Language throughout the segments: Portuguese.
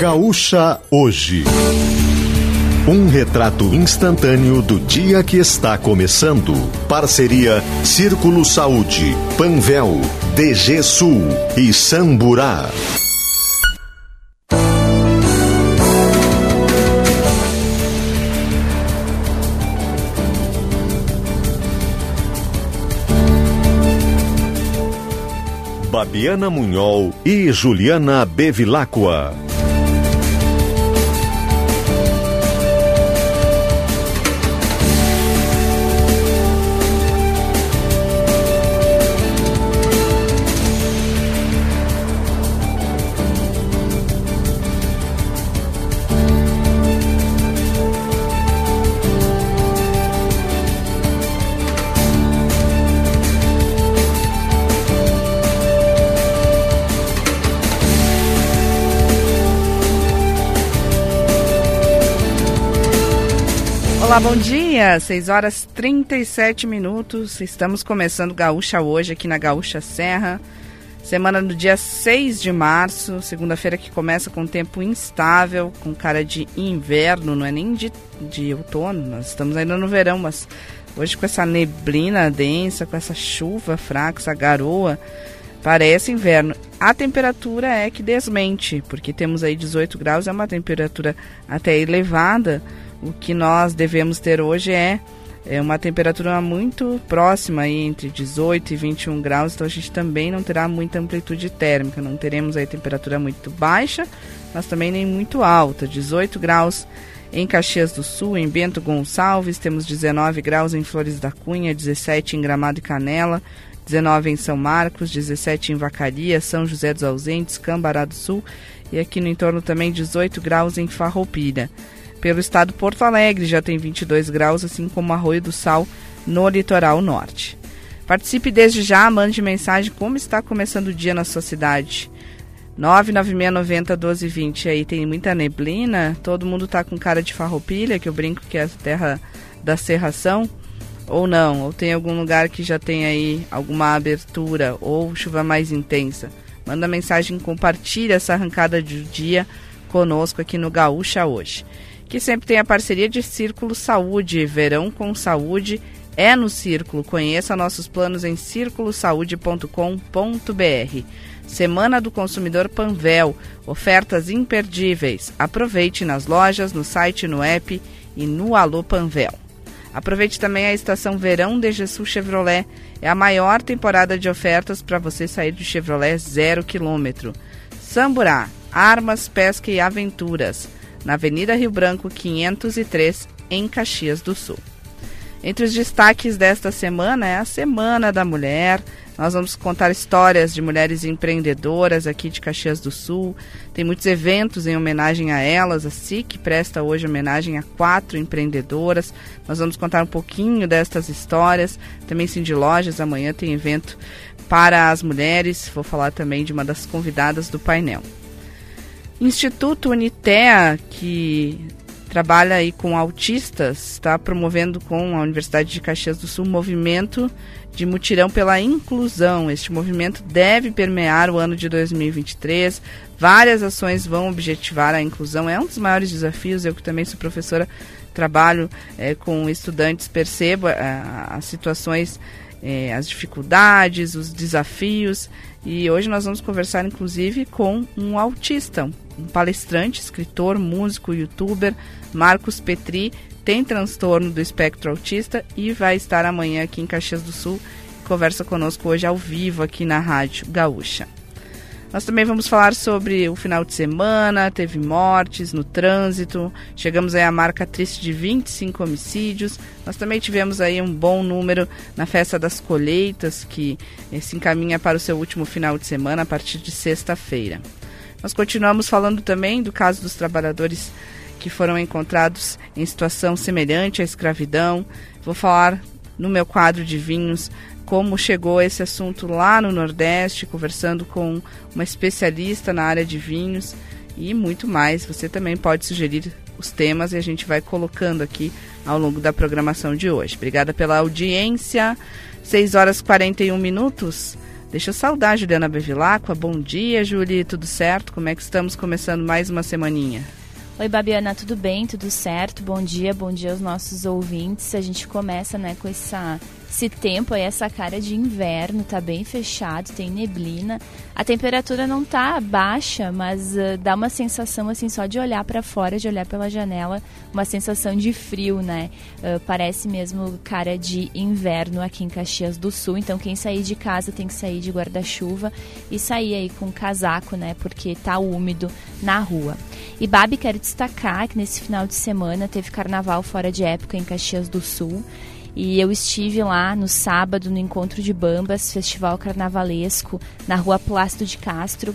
Gaúcha Hoje. Um retrato instantâneo do dia que está começando. Parceria Círculo Saúde, Panvel, DG Sul e Samburá. Babiana Munhol e Juliana Bevilacqua. Olá, bom dia. 6 horas 37 minutos. Estamos começando Gaúcha hoje aqui na Gaúcha Serra. Semana do dia 6 de março, segunda-feira que começa com tempo instável, com cara de inverno, não é nem de, de outono, nós estamos ainda no verão, mas hoje com essa neblina densa, com essa chuva fraca, essa garoa, parece inverno. A temperatura é que desmente, porque temos aí 18 graus, é uma temperatura até elevada o que nós devemos ter hoje é, é uma temperatura muito próxima aí, entre 18 e 21 graus, então a gente também não terá muita amplitude térmica, não teremos aí temperatura muito baixa, mas também nem muito alta, 18 graus em Caxias do Sul, em Bento Gonçalves, temos 19 graus em Flores da Cunha, 17 em Gramado e Canela, 19 em São Marcos, 17 em Vacaria, São José dos Ausentes, Cambará do Sul e aqui no entorno também 18 graus em Farroupilha. Pelo estado Porto Alegre já tem 22 graus, assim como Arroio do Sal no litoral norte. Participe desde já, mande mensagem como está começando o dia na sua cidade. 996901220. Aí tem muita neblina, todo mundo tá com cara de farroupilha, que eu brinco que é a terra da serração. Ou não, ou tem algum lugar que já tem aí alguma abertura ou chuva mais intensa. Manda mensagem, compartilha essa arrancada de dia conosco aqui no Gaúcha hoje que sempre tem a parceria de Círculo Saúde. Verão com saúde é no Círculo. Conheça nossos planos em círculosaude.com.br. Semana do Consumidor Panvel. Ofertas imperdíveis. Aproveite nas lojas, no site, no app e no Alô Panvel. Aproveite também a estação Verão de Jesus Chevrolet. É a maior temporada de ofertas para você sair de Chevrolet zero quilômetro. Samburá, armas, pesca e aventuras na Avenida Rio Branco 503, em Caxias do Sul. Entre os destaques desta semana é a Semana da Mulher. Nós vamos contar histórias de mulheres empreendedoras aqui de Caxias do Sul. Tem muitos eventos em homenagem a elas. A SIC presta hoje homenagem a quatro empreendedoras. Nós vamos contar um pouquinho destas histórias. Também Cindy Lojas, amanhã tem evento para as mulheres. Vou falar também de uma das convidadas do painel. Instituto Unitea, que trabalha aí com autistas, está promovendo com a Universidade de Caxias do Sul um movimento de mutirão pela inclusão. Este movimento deve permear o ano de 2023. Várias ações vão objetivar a inclusão. É um dos maiores desafios. Eu que também sou professora, trabalho é, com estudantes, percebo é, as situações, é, as dificuldades, os desafios. E hoje nós vamos conversar, inclusive, com um autista, palestrante, escritor, músico, youtuber, Marcos Petri, tem transtorno do espectro autista e vai estar amanhã aqui em Caxias do Sul. Conversa conosco hoje ao vivo aqui na Rádio Gaúcha. Nós também vamos falar sobre o final de semana, teve mortes no trânsito, chegamos aí à marca triste de 25 homicídios. Nós também tivemos aí um bom número na festa das colheitas, que eh, se encaminha para o seu último final de semana a partir de sexta-feira. Nós continuamos falando também do caso dos trabalhadores que foram encontrados em situação semelhante à escravidão. Vou falar no meu quadro de vinhos como chegou esse assunto lá no Nordeste, conversando com uma especialista na área de vinhos e muito mais. Você também pode sugerir os temas e a gente vai colocando aqui ao longo da programação de hoje. Obrigada pela audiência. 6 horas e 41 minutos. Deixa eu saudar a Juliana Bevilacqua. Bom dia, Julie. Tudo certo? Como é que estamos começando mais uma semaninha? Oi, Babiana, tudo bem? Tudo certo? Bom dia, bom dia aos nossos ouvintes. A gente começa, né, com essa esse tempo aí, essa cara de inverno, tá bem fechado, tem neblina. A temperatura não tá baixa, mas uh, dá uma sensação assim só de olhar para fora, de olhar pela janela, uma sensação de frio, né? Uh, parece mesmo cara de inverno aqui em Caxias do Sul. Então quem sair de casa tem que sair de guarda-chuva e sair aí com casaco, né? Porque tá úmido na rua. E Babi, quero destacar que nesse final de semana teve carnaval fora de época em Caxias do Sul. E eu estive lá no sábado no Encontro de Bambas, festival carnavalesco, na rua Plácido de Castro,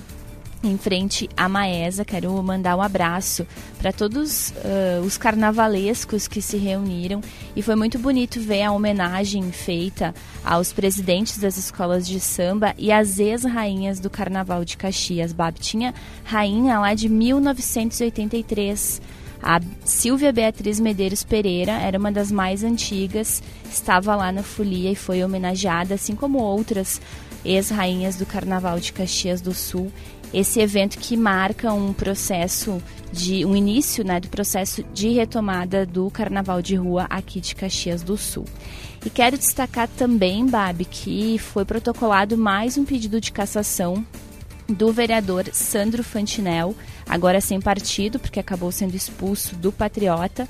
em frente à Maesa. Quero mandar um abraço para todos uh, os carnavalescos que se reuniram e foi muito bonito ver a homenagem feita aos presidentes das escolas de samba e às ex-rainhas do Carnaval de Caxias. Bab tinha rainha lá de 1983 a Silvia Beatriz Medeiros Pereira era uma das mais antigas, estava lá na folia e foi homenageada, assim como outras ex-rainhas do Carnaval de Caxias do Sul. Esse evento que marca um processo de um início, né, do processo de retomada do Carnaval de Rua aqui de Caxias do Sul. E quero destacar também, Babi, que foi protocolado mais um pedido de cassação do vereador Sandro Fantinel, agora sem partido, porque acabou sendo expulso do Patriota.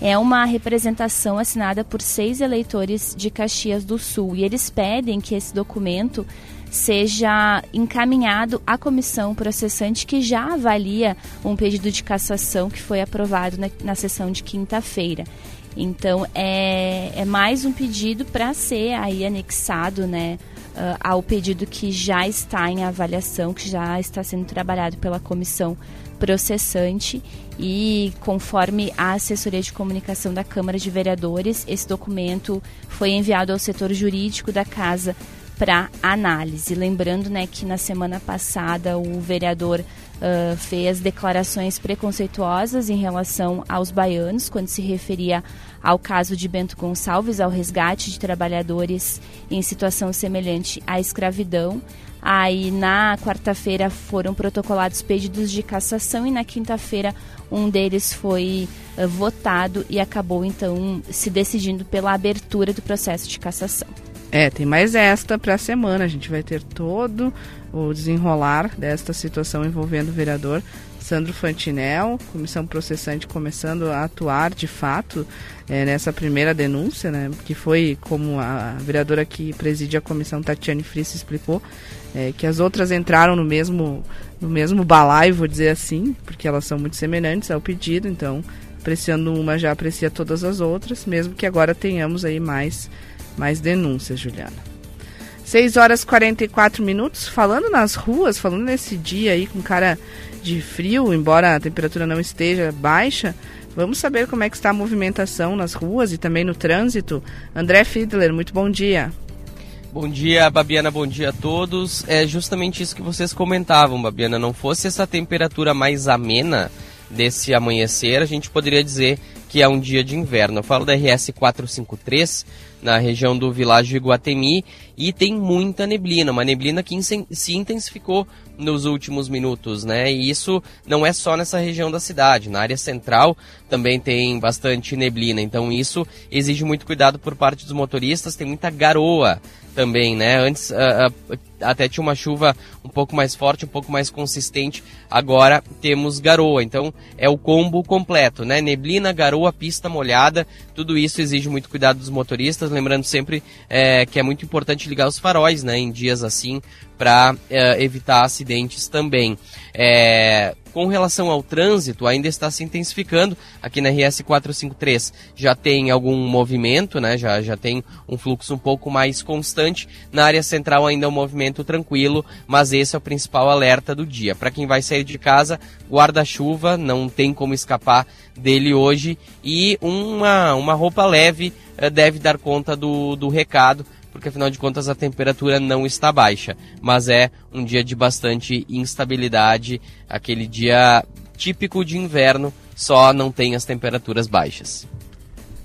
É uma representação assinada por seis eleitores de Caxias do Sul e eles pedem que esse documento seja encaminhado à comissão processante que já avalia um pedido de cassação que foi aprovado na, na sessão de quinta-feira. Então é, é mais um pedido para ser aí anexado, né, uh, ao pedido que já está em avaliação, que já está sendo trabalhado pela comissão processante e conforme a assessoria de comunicação da Câmara de Vereadores, esse documento foi enviado ao setor jurídico da casa para análise. Lembrando né, que na semana passada o vereador uh, fez declarações preconceituosas em relação aos baianos, quando se referia ao caso de Bento Gonçalves, ao resgate de trabalhadores em situação semelhante à escravidão. Aí na quarta-feira foram protocolados pedidos de cassação e na quinta-feira um deles foi uh, votado e acabou então se decidindo pela abertura do processo de cassação. É, tem mais esta para a semana. A gente vai ter todo o desenrolar desta situação envolvendo o vereador Sandro Fantinel, comissão processante começando a atuar de fato é, nessa primeira denúncia, né, que foi como a vereadora que preside a comissão, Tatiane Friss, explicou, é, que as outras entraram no mesmo, no mesmo balaio, vou dizer assim, porque elas são muito semelhantes ao pedido, então apreciando uma já aprecia todas as outras, mesmo que agora tenhamos aí mais, mais denúncias, Juliana. 6 horas e 44 minutos, falando nas ruas, falando nesse dia aí com cara de frio, embora a temperatura não esteja baixa, vamos saber como é que está a movimentação nas ruas e também no trânsito. André Fiedler, muito bom dia. Bom dia, Babiana, bom dia a todos. É justamente isso que vocês comentavam, Babiana. Não fosse essa temperatura mais amena desse amanhecer, a gente poderia dizer que é um dia de inverno. Eu falo da RS 453, na região do Világio Guatemi e tem muita neblina, uma neblina que se intensificou nos últimos minutos, né? E isso não é só nessa região da cidade, na área central também tem bastante neblina, então isso exige muito cuidado por parte dos motoristas, tem muita garoa também, né? Antes uh, uh, até tinha uma chuva um pouco mais forte, um pouco mais consistente. Agora temos garoa, então é o combo completo, né? Neblina, garoa, pista molhada, tudo isso exige muito cuidado dos motoristas. Lembrando sempre é, que é muito importante ligar os faróis, né? Em dias assim, para é, evitar acidentes também. É, com relação ao trânsito, ainda está se intensificando. Aqui na RS 453 já tem algum movimento, né? já, já tem um fluxo um pouco mais constante. Na área central ainda é um movimento tranquilo, mas esse é o principal alerta do dia. Para quem vai sair de casa, guarda-chuva, não tem como escapar dele hoje. E uma, uma roupa leve eh, deve dar conta do, do recado porque afinal de contas a temperatura não está baixa, mas é um dia de bastante instabilidade, aquele dia típico de inverno, só não tem as temperaturas baixas.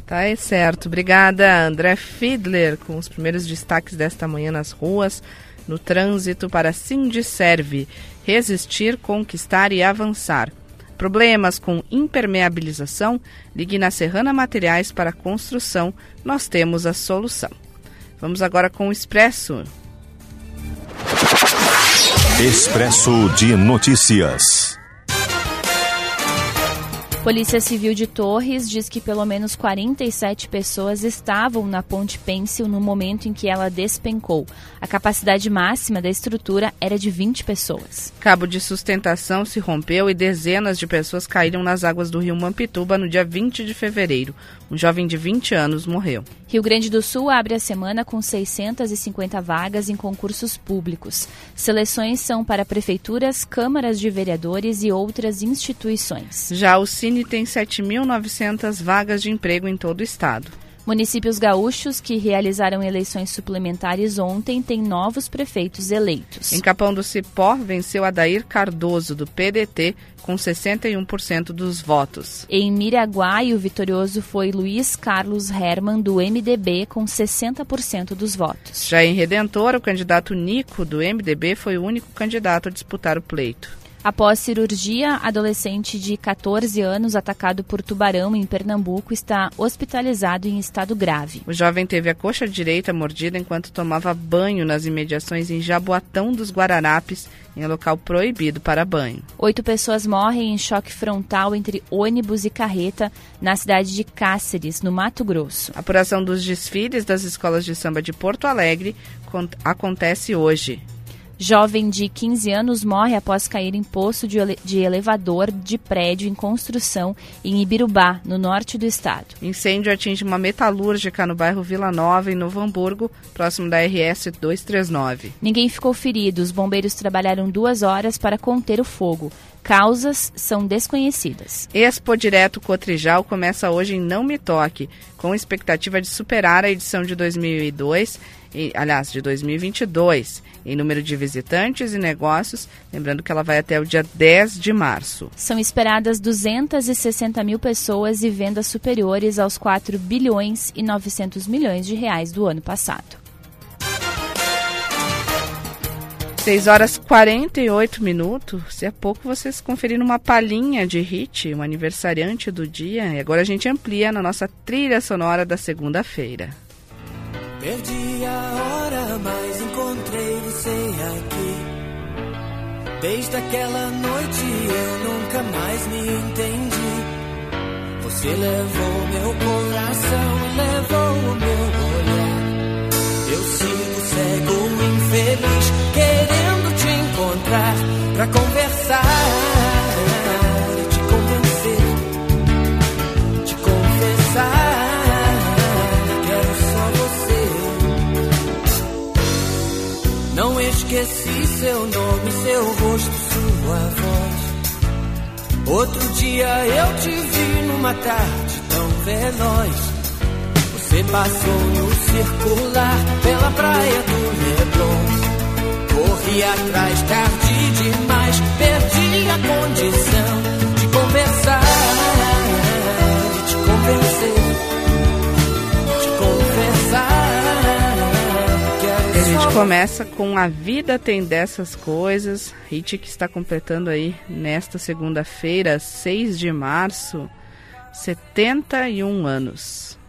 Tá é certo. Obrigada, André Fiedler, com os primeiros destaques desta manhã nas ruas. no trânsito para Sindicerve, resistir, conquistar e avançar. Problemas com impermeabilização? Ligue na Serrana Materiais para Construção, nós temos a solução. Vamos agora com o Expresso. Expresso de Notícias. Polícia Civil de Torres diz que pelo menos 47 pessoas estavam na ponte Pêncil no momento em que ela despencou. A capacidade máxima da estrutura era de 20 pessoas. Cabo de sustentação se rompeu e dezenas de pessoas caíram nas águas do rio Mampituba no dia 20 de fevereiro. Um jovem de 20 anos morreu. Rio Grande do Sul abre a semana com 650 vagas em concursos públicos. Seleções são para prefeituras, câmaras de vereadores e outras instituições. Já o Cine tem 7.900 vagas de emprego em todo o estado. Municípios gaúchos que realizaram eleições suplementares ontem têm novos prefeitos eleitos. Em Capão do Cipó, venceu Adair Cardoso, do PDT, com 61% dos votos. Em Miraguai, o vitorioso foi Luiz Carlos Herman, do MDB, com 60% dos votos. Já em Redentor, o candidato Nico, do MDB, foi o único candidato a disputar o pleito. Após cirurgia, adolescente de 14 anos atacado por tubarão em Pernambuco está hospitalizado em estado grave. O jovem teve a coxa direita mordida enquanto tomava banho nas imediações em Jaboatão dos Guararapes, em local proibido para banho. Oito pessoas morrem em choque frontal entre ônibus e carreta na cidade de Cáceres, no Mato Grosso. A apuração dos desfiles das escolas de samba de Porto Alegre acontece hoje. Jovem de 15 anos morre após cair em poço de, ele de elevador de prédio em construção em Ibirubá, no norte do estado. Incêndio atinge uma metalúrgica no bairro Vila Nova, em Novo Hamburgo, próximo da RS 239. Ninguém ficou ferido. Os bombeiros trabalharam duas horas para conter o fogo. Causas são desconhecidas. Expo Direto Cotrijal começa hoje em Não Me Toque, com expectativa de superar a edição de 2002, e, aliás, de 2022 em número de visitantes e negócios, lembrando que ela vai até o dia 10 de março. São esperadas 260 mil pessoas e vendas superiores aos 4 bilhões e 900 milhões de reais do ano passado. 6 horas 48 minutos. Se é pouco vocês conferiram uma palhinha de hit, um aniversariante do dia. E agora a gente amplia na nossa trilha sonora da segunda-feira. Perdi a hora, mas encontrei você aqui. Desde aquela noite eu nunca mais me entendi. Você levou meu coração levou o meu olhar. Eu sigo cego, infeliz, querendo te encontrar pra conversar. esqueci seu nome, seu rosto, sua voz. Outro dia eu te vi numa tarde tão veloz. Você passou no circular pela praia do Leblon. Corri atrás, tarde demais, perdi a condição de conversar, de te convencer. começa com A Vida Tem Dessas Coisas, hit que está completando aí nesta segunda-feira, 6 de março, 71 anos.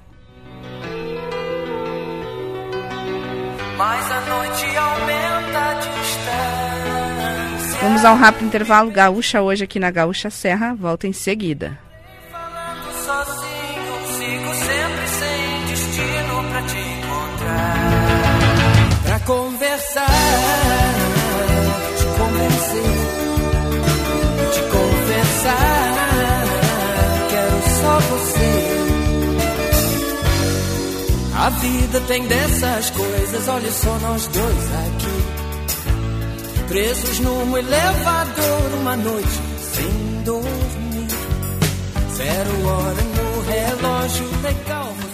Vamos a um rápido intervalo. Gaúcha hoje aqui na Gaúcha Serra. Volta em seguida. Pra conversar, te convencer, te conversar. A vida tem dessas coisas, olha só nós dois aqui. Presos num elevador uma noite sem dormir. Zero hora no relógio, você está.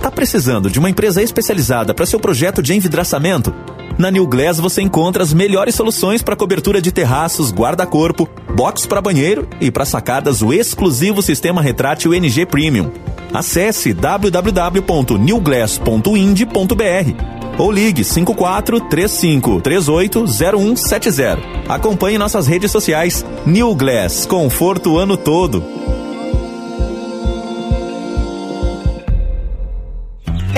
Tá precisando de uma empresa especializada para seu projeto de envidraçamento? Na New Glass você encontra as melhores soluções para cobertura de terraços, guarda-corpo, box para banheiro e para sacadas o exclusivo sistema retrátil NG Premium. Acesse www.newglass.ind.br ou ligue 54 35 38 0170. Acompanhe nossas redes sociais. New Glass, conforto o ano todo.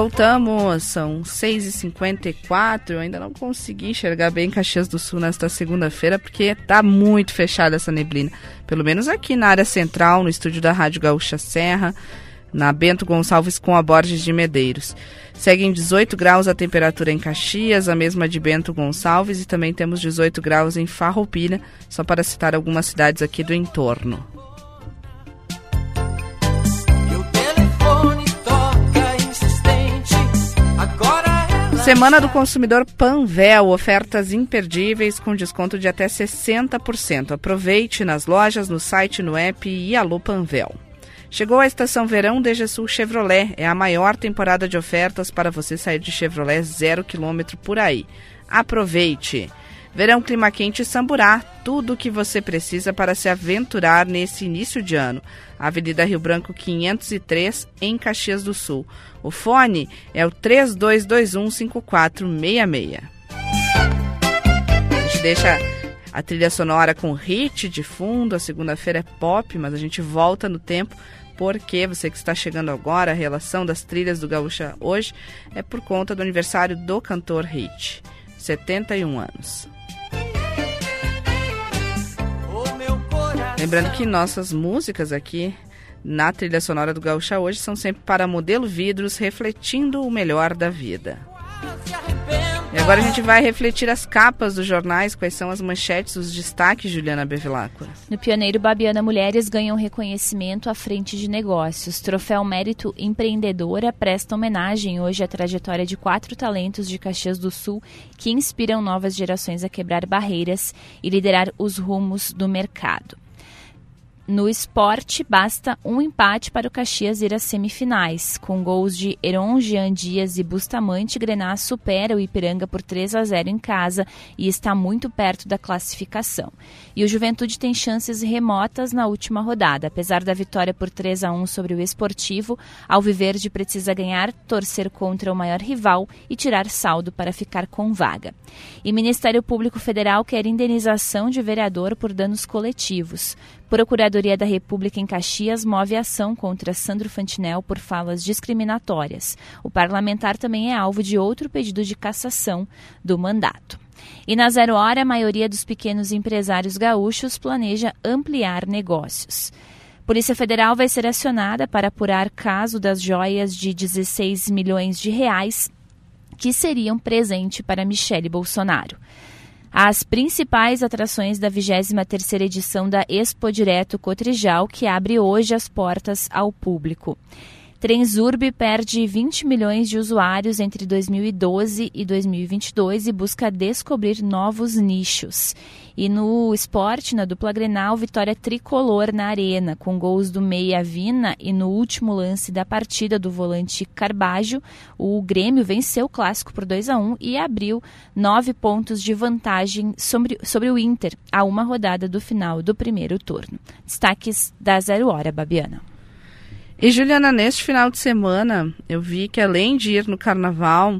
Voltamos. São 6h54. Eu ainda não consegui enxergar bem Caxias do Sul nesta segunda-feira, porque tá muito fechada essa neblina. Pelo menos aqui na área central, no estúdio da Rádio Gaúcha Serra, na Bento Gonçalves com a Borges de Medeiros. Segue em 18 graus a temperatura em Caxias, a mesma de Bento Gonçalves, e também temos 18 graus em Farroupilha, só para citar algumas cidades aqui do entorno. Semana do Consumidor Panvel, ofertas imperdíveis com desconto de até 60%. Aproveite nas lojas, no site, no app e Alô Panvel. Chegou a estação verão Sul Chevrolet. É a maior temporada de ofertas para você sair de Chevrolet zero quilômetro por aí. Aproveite! Verão Clima Quente Samburá, tudo o que você precisa para se aventurar nesse início de ano. Avenida Rio Branco 503, em Caxias do Sul. O fone é o 32215466. A gente deixa a trilha sonora com hit de fundo, a segunda-feira é pop, mas a gente volta no tempo porque você que está chegando agora, a relação das trilhas do Gaúcha hoje é por conta do aniversário do cantor Hit, 71 anos. Lembrando que nossas músicas aqui na trilha sonora do Gaúcha hoje são sempre para modelo vidros, refletindo o melhor da vida. E agora a gente vai refletir as capas dos jornais, quais são as manchetes, os destaques, Juliana Bevilacqua. No Pioneiro Babiana, mulheres ganham reconhecimento à frente de negócios. Troféu Mérito Empreendedora presta homenagem hoje à trajetória de quatro talentos de Caxias do Sul que inspiram novas gerações a quebrar barreiras e liderar os rumos do mercado. No esporte, basta um empate para o Caxias ir às semifinais. Com gols de Heron, Jean Dias e Bustamante, Grená supera o Ipiranga por 3 a 0 em casa e está muito perto da classificação. E o Juventude tem chances remotas na última rodada. Apesar da vitória por 3 a 1 sobre o Esportivo, Alviverde precisa ganhar, torcer contra o maior rival e tirar saldo para ficar com vaga. E Ministério Público Federal quer indenização de vereador por danos coletivos. Procuradoria da República em Caxias move ação contra Sandro Fantinel por falas discriminatórias. O parlamentar também é alvo de outro pedido de cassação do mandato. E na zero hora, a maioria dos pequenos empresários gaúchos planeja ampliar negócios. Polícia Federal vai ser acionada para apurar caso das joias de 16 milhões de reais que seriam presente para Michele Bolsonaro. As principais atrações da 23ª edição da Expo Direto Cotrijal, que abre hoje as portas ao público. Transurb perde 20 milhões de usuários entre 2012 e 2022 e busca descobrir novos nichos. E no esporte, na dupla Grenal, vitória tricolor na arena, com gols do Meia Vina e no último lance da partida do volante Carbajo, o Grêmio venceu o clássico por 2 a 1 e abriu nove pontos de vantagem sobre, sobre o Inter a uma rodada do final do primeiro turno. Destaques da Zero Hora, Babiana. E Juliana, neste final de semana, eu vi que além de ir no carnaval,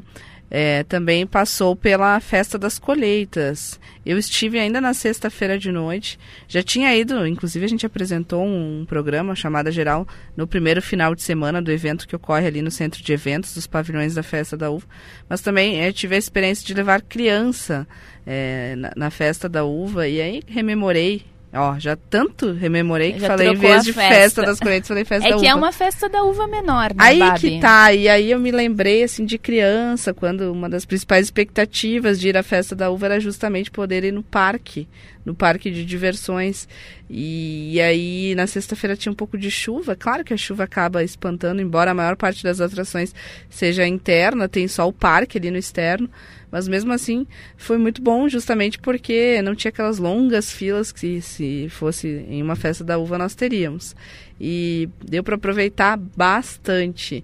é, também passou pela festa das colheitas. Eu estive ainda na sexta-feira de noite, já tinha ido, inclusive a gente apresentou um, programa chamada geral no primeiro final de semana do evento que ocorre ali no centro de eventos dos pavilhões da festa da uva, mas também é, tive a experiência de levar criança é, na, na festa da uva. E aí rememorei Ó, já tanto rememorei que já falei em vez de festa. festa. das colheitas, falei festa é da uva. É que é uma festa da uva menor, né, Aí Babi? que tá, e aí eu me lembrei, assim, de criança, quando uma das principais expectativas de ir à festa da uva era justamente poder ir no parque, no parque de diversões. E, e aí, na sexta-feira tinha um pouco de chuva, claro que a chuva acaba espantando, embora a maior parte das atrações seja interna, tem só o parque ali no externo, mas mesmo assim, foi muito bom, justamente porque não tinha aquelas longas filas que se fosse em uma festa da uva nós teríamos. E deu para aproveitar bastante.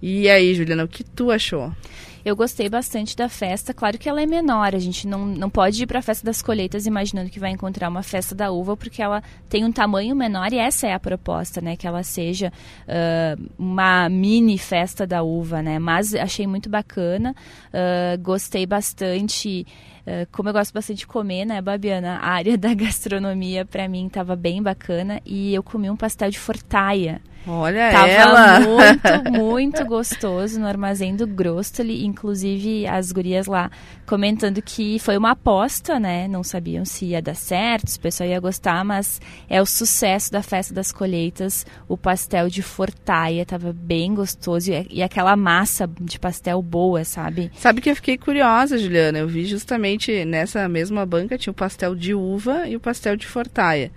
E aí, Juliana, o que tu achou? Eu gostei bastante da festa. Claro que ela é menor, a gente não, não pode ir para a festa das colheitas imaginando que vai encontrar uma festa da uva, porque ela tem um tamanho menor e essa é a proposta, né? Que ela seja uh, uma mini festa da uva, né? Mas achei muito bacana, uh, gostei bastante. Como eu gosto bastante de comer, né, Babiana? A área da gastronomia para mim estava bem bacana e eu comi um pastel de fortaia. Olha Tava ela! muito, muito gostoso no armazém do Grostoli. Inclusive, as gurias lá comentando que foi uma aposta, né? Não sabiam se ia dar certo, se o pessoal ia gostar, mas é o sucesso da festa das colheitas. O pastel de fortaia tava bem gostoso e, e aquela massa de pastel boa, sabe? Sabe que eu fiquei curiosa, Juliana? Eu vi justamente nessa mesma banca tinha o pastel de uva e o pastel de fortaia.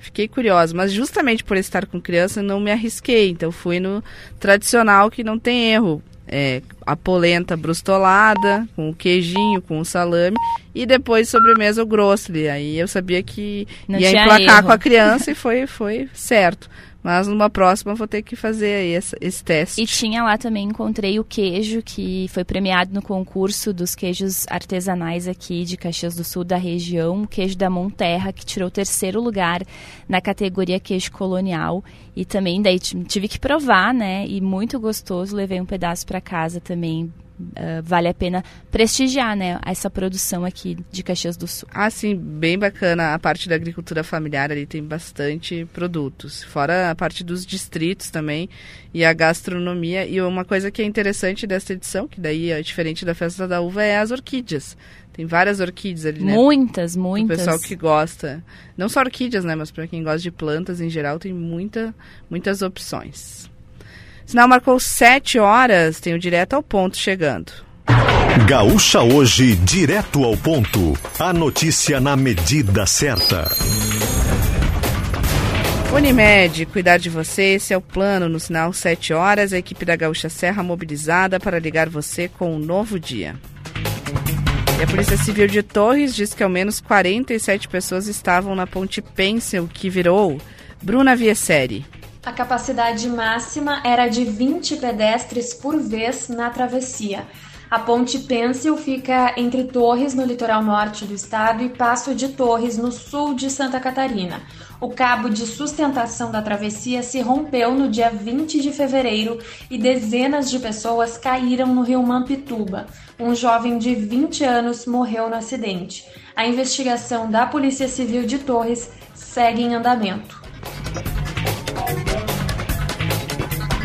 Fiquei curiosa, mas justamente por estar com criança não me arrisquei. Então fui no tradicional que não tem erro. É, a polenta brustolada, com o queijinho, com o salame, e depois sobremesa o grossley. Aí eu sabia que Não ia emplacar erro. com a criança e foi, foi certo. Mas numa próxima vou ter que fazer aí esse, esse teste. E tinha lá também, encontrei o queijo que foi premiado no concurso dos queijos artesanais aqui de Caxias do Sul, da região, o queijo da Monterra, que tirou o terceiro lugar na categoria queijo colonial. E também daí tive que provar, né? E muito gostoso, levei um pedaço para casa também. Ah, vale a pena prestigiar, né, essa produção aqui de Caxias do Sul. Ah, sim, bem bacana. A parte da agricultura familiar ali tem bastante produtos. Fora a parte dos distritos também e a gastronomia. E uma coisa que é interessante dessa edição, que daí é diferente da festa da uva, é as orquídeas. Tem várias orquídeas ali, né? Muitas, O muitas. pessoal que gosta. Não só orquídeas, né? Mas para quem gosta de plantas em geral, tem muita, muitas opções. Sinal marcou 7 horas, tem o direto ao ponto chegando. Gaúcha Hoje, direto ao ponto. A notícia na medida certa. Unimed, cuidar de você, esse é o plano. No sinal 7 horas, a equipe da Gaúcha Serra mobilizada para ligar você com um novo dia. E a Polícia Civil de Torres diz que ao menos 47 pessoas estavam na ponte Pencil, que virou Bruna Viesseri. A capacidade máxima era de 20 pedestres por vez na travessia. A ponte Pencil fica entre Torres, no litoral norte do estado, e Passo de Torres, no sul de Santa Catarina. O cabo de sustentação da travessia se rompeu no dia 20 de fevereiro e dezenas de pessoas caíram no rio Mampituba. Um jovem de 20 anos morreu no acidente. A investigação da Polícia Civil de Torres segue em andamento.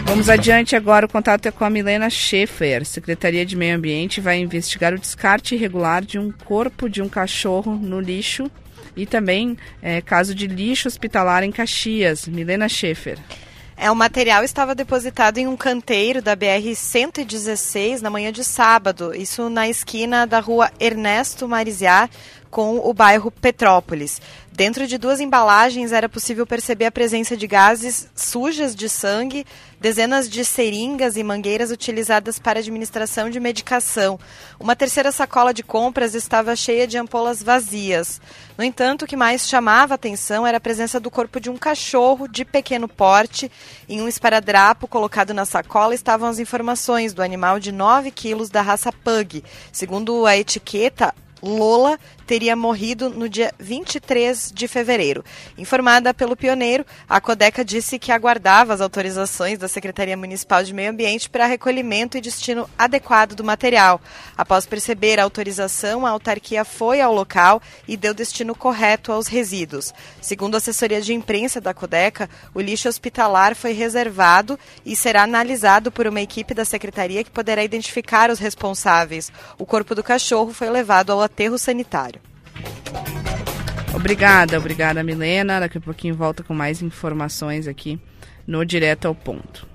Vamos adiante agora, o contato é com a Milena Schaefer. Secretaria de Meio Ambiente vai investigar o descarte irregular de um corpo de um cachorro no lixo e também é, caso de lixo hospitalar em Caxias. Milena Schaefer. É, o material estava depositado em um canteiro da BR-116 na manhã de sábado, isso na esquina da rua Ernesto Mariziar com o bairro Petrópolis. Dentro de duas embalagens era possível perceber a presença de gases sujas de sangue, dezenas de seringas e mangueiras utilizadas para administração de medicação. Uma terceira sacola de compras estava cheia de ampolas vazias. No entanto, o que mais chamava a atenção era a presença do corpo de um cachorro de pequeno porte. Em um esparadrapo colocado na sacola estavam as informações do animal de 9 quilos da raça Pug. Segundo a etiqueta, Lola teria morrido no dia 23 de fevereiro. Informada pelo pioneiro, a Codeca disse que aguardava as autorizações da Secretaria Municipal de Meio Ambiente para recolhimento e destino adequado do material. Após perceber a autorização, a autarquia foi ao local e deu destino correto aos resíduos. Segundo a assessoria de imprensa da Codeca, o lixo hospitalar foi reservado e será analisado por uma equipe da secretaria que poderá identificar os responsáveis. O corpo do cachorro foi levado ao aterro sanitário. Obrigada, obrigada, Milena. Daqui a pouquinho volta com mais informações aqui no Direto ao Ponto.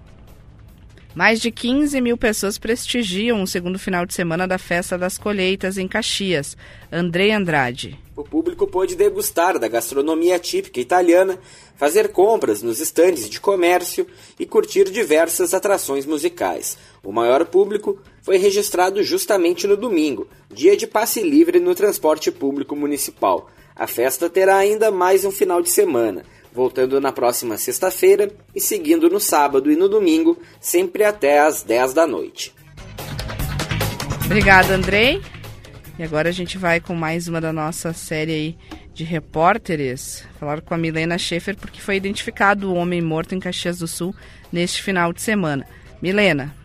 Mais de 15 mil pessoas prestigiam o segundo final de semana da Festa das Colheitas em Caxias. Andrei Andrade. O público pôde degustar da gastronomia típica italiana, fazer compras nos estandes de comércio e curtir diversas atrações musicais. O maior público foi registrado justamente no domingo, dia de passe livre no transporte público municipal. A festa terá ainda mais um final de semana, voltando na próxima sexta-feira e seguindo no sábado e no domingo, sempre até às 10 da noite. Obrigada, Andrei. E agora a gente vai com mais uma da nossa série aí de repórteres. Falar com a Milena Schaefer porque foi identificado o homem morto em Caxias do Sul neste final de semana. Milena.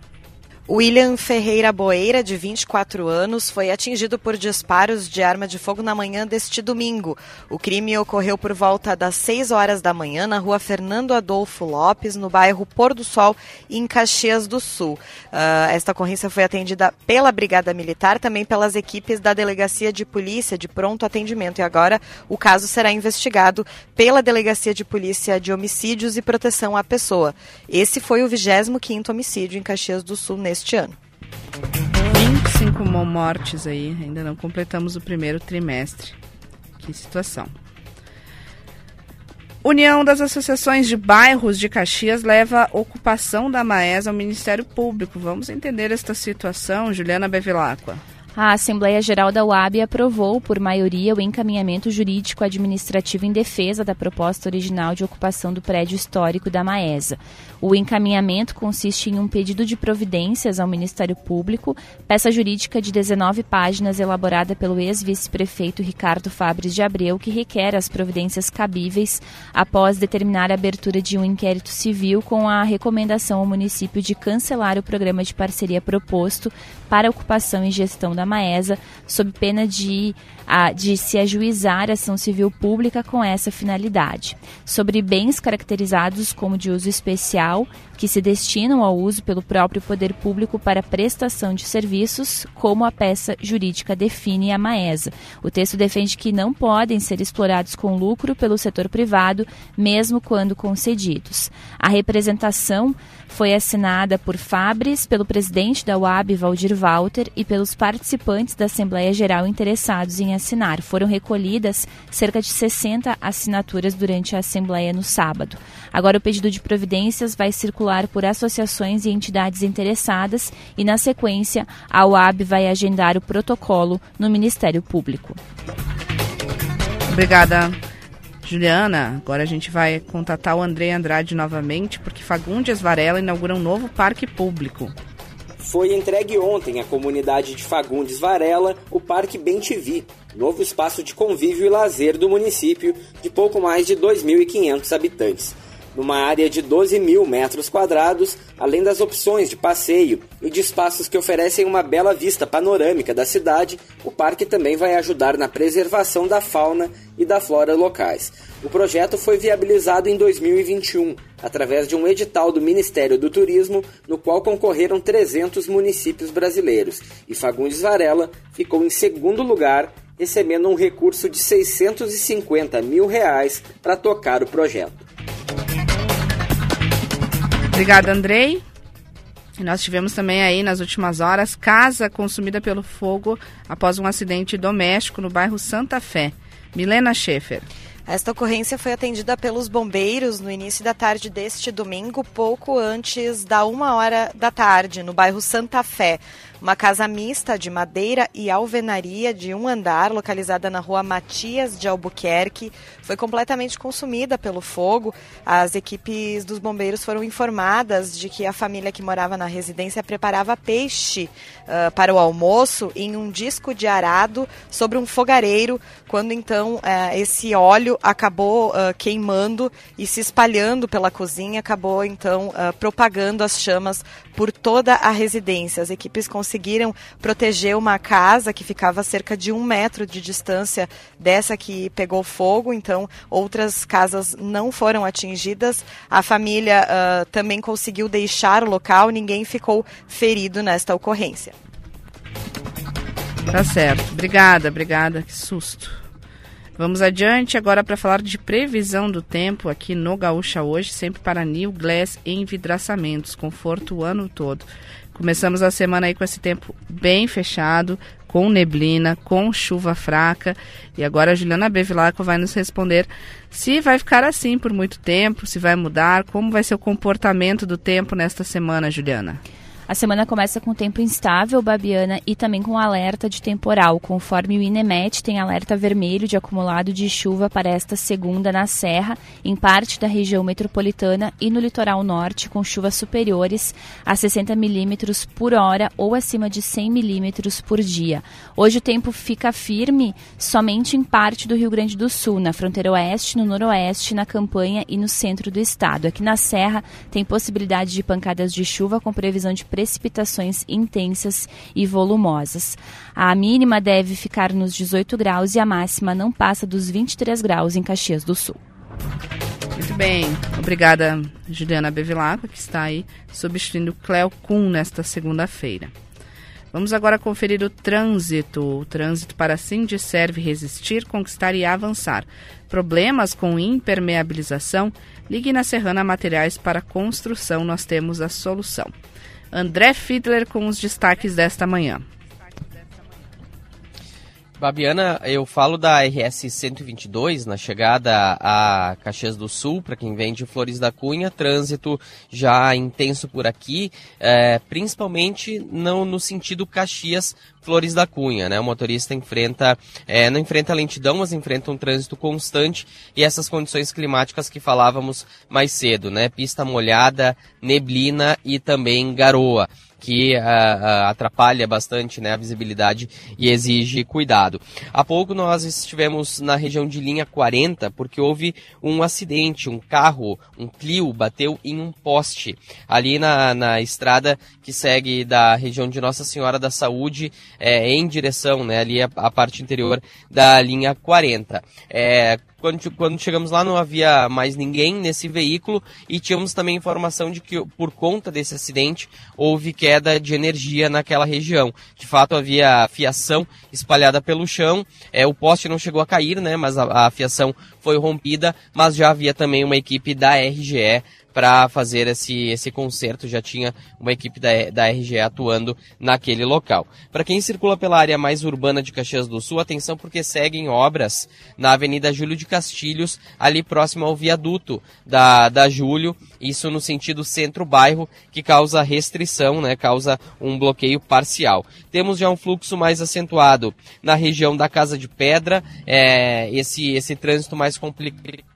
William Ferreira Boeira, de 24 anos, foi atingido por disparos de arma de fogo na manhã deste domingo. O crime ocorreu por volta das 6 horas da manhã na rua Fernando Adolfo Lopes, no bairro Pôr do Sol, em Caxias do Sul. Uh, esta ocorrência foi atendida pela Brigada Militar, também pelas equipes da Delegacia de Polícia de Pronto Atendimento. E agora o caso será investigado pela Delegacia de Polícia de Homicídios e Proteção à Pessoa. Esse foi o 25º homicídio em Caxias do Sul neste este ano. 25 mortes aí, ainda não completamos o primeiro trimestre. Que situação. União das Associações de Bairros de Caxias leva a ocupação da Maes ao Ministério Público. Vamos entender esta situação, Juliana Bevilacqua. A Assembleia Geral da UAB aprovou, por maioria, o encaminhamento jurídico administrativo em defesa da proposta original de ocupação do prédio histórico da Maesa. O encaminhamento consiste em um pedido de providências ao Ministério Público, peça jurídica de 19 páginas elaborada pelo ex-vice-prefeito Ricardo Fabres de Abreu, que requer as providências cabíveis após determinar a abertura de um inquérito civil com a recomendação ao município de cancelar o programa de parceria proposto para ocupação e gestão da Maesa, sob pena de, de se ajuizar ação civil pública com essa finalidade. Sobre bens caracterizados como de uso especial, que se destinam ao uso pelo próprio poder público para prestação de serviços, como a peça jurídica define a Maesa. O texto defende que não podem ser explorados com lucro pelo setor privado, mesmo quando concedidos. A representação foi assinada por Fabres, pelo presidente da UAB, Valdir Walter, e pelos participantes da Assembleia Geral interessados em assinar. Foram recolhidas cerca de 60 assinaturas durante a Assembleia no sábado. Agora, o pedido de providências vai circular por associações e entidades interessadas e, na sequência, a UAB vai agendar o protocolo no Ministério Público. Obrigada. Juliana, agora a gente vai contatar o André Andrade novamente, porque Fagundes Varela inaugura um novo parque público. Foi entregue ontem à comunidade de Fagundes Varela o Parque Bem TV, novo espaço de convívio e lazer do município de pouco mais de 2.500 habitantes numa área de 12 mil metros quadrados, além das opções de passeio e de espaços que oferecem uma bela vista panorâmica da cidade, o parque também vai ajudar na preservação da fauna e da flora locais. O projeto foi viabilizado em 2021, através de um edital do Ministério do Turismo, no qual concorreram 300 municípios brasileiros, e Fagundes Varela ficou em segundo lugar, recebendo um recurso de 650 mil reais para tocar o projeto. Obrigada, Andrei. Nós tivemos também aí nas últimas horas casa consumida pelo fogo após um acidente doméstico no bairro Santa Fé. Milena Schaefer. Esta ocorrência foi atendida pelos bombeiros no início da tarde deste domingo, pouco antes da uma hora da tarde, no bairro Santa Fé. Uma casa mista de madeira e alvenaria de um andar, localizada na rua Matias de Albuquerque, foi completamente consumida pelo fogo. As equipes dos bombeiros foram informadas de que a família que morava na residência preparava peixe uh, para o almoço em um disco de arado sobre um fogareiro, quando então uh, esse óleo acabou uh, queimando e se espalhando pela cozinha, acabou então propagando as chamas por toda a residência. As equipes conseguiram proteger uma casa que ficava a cerca de um metro de distância dessa que pegou fogo, então outras casas não foram atingidas. A família uh, também conseguiu deixar o local, ninguém ficou ferido nesta ocorrência. Tá certo. Obrigada, obrigada. Que susto. Vamos adiante agora para falar de previsão do tempo aqui no Gaúcha hoje, sempre para New Glass envidraçamentos, conforto o ano todo. Começamos a semana aí com esse tempo bem fechado, com neblina, com chuva fraca. E agora a Juliana Bevilacqua vai nos responder se vai ficar assim por muito tempo, se vai mudar, como vai ser o comportamento do tempo nesta semana, Juliana. A semana começa com tempo instável, Babiana, e também com alerta de temporal, conforme o INEMET tem alerta vermelho de acumulado de chuva para esta segunda na Serra, em parte da região metropolitana e no litoral norte, com chuvas superiores a 60 milímetros por hora ou acima de 100 milímetros por dia. Hoje o tempo fica firme somente em parte do Rio Grande do Sul, na fronteira oeste, no noroeste, na campanha e no centro do estado. Aqui na Serra tem possibilidade de pancadas de chuva com previsão de precipitações intensas e volumosas. A mínima deve ficar nos 18 graus e a máxima não passa dos 23 graus em Caxias do Sul. Muito bem, obrigada Juliana Bevilacqua, que está aí substituindo Cleo Kuhn nesta segunda-feira. Vamos agora conferir o trânsito. O trânsito para Cindy serve resistir, conquistar e avançar. Problemas com impermeabilização? Ligue na Serrana Materiais para Construção, nós temos a solução. André Fiedler com os destaques desta manhã. Babiana, eu falo da RS 122 na chegada a Caxias do Sul, para quem vem de Flores da Cunha, trânsito já intenso por aqui, é, principalmente não no sentido Caxias Flores da Cunha, né? O motorista enfrenta, é, não enfrenta lentidão, mas enfrenta um trânsito constante e essas condições climáticas que falávamos mais cedo, né? Pista molhada, neblina e também garoa. Que uh, uh, atrapalha bastante né, a visibilidade e exige cuidado. Há pouco nós estivemos na região de linha 40 porque houve um acidente, um carro, um Clio bateu em um poste ali na, na estrada que segue da região de Nossa Senhora da Saúde é, em direção, né, ali a, a parte interior da linha 40. É, quando, quando chegamos lá não havia mais ninguém nesse veículo e tínhamos também informação de que por conta desse acidente houve queda de energia naquela região. De fato havia fiação espalhada pelo chão, é, o poste não chegou a cair, né, mas a, a fiação foi rompida, mas já havia também uma equipe da RGE para fazer esse, esse concerto. Já tinha uma equipe da, da RGE atuando naquele local. Para quem circula pela área mais urbana de Caxias do Sul, atenção porque seguem obras na Avenida Júlio de Castilhos, ali próximo ao viaduto da, da Júlio, isso no sentido centro-bairro, que causa restrição, né, causa um bloqueio parcial. Temos já um fluxo mais acentuado na região da Casa de Pedra, é, esse, esse trânsito mais complicado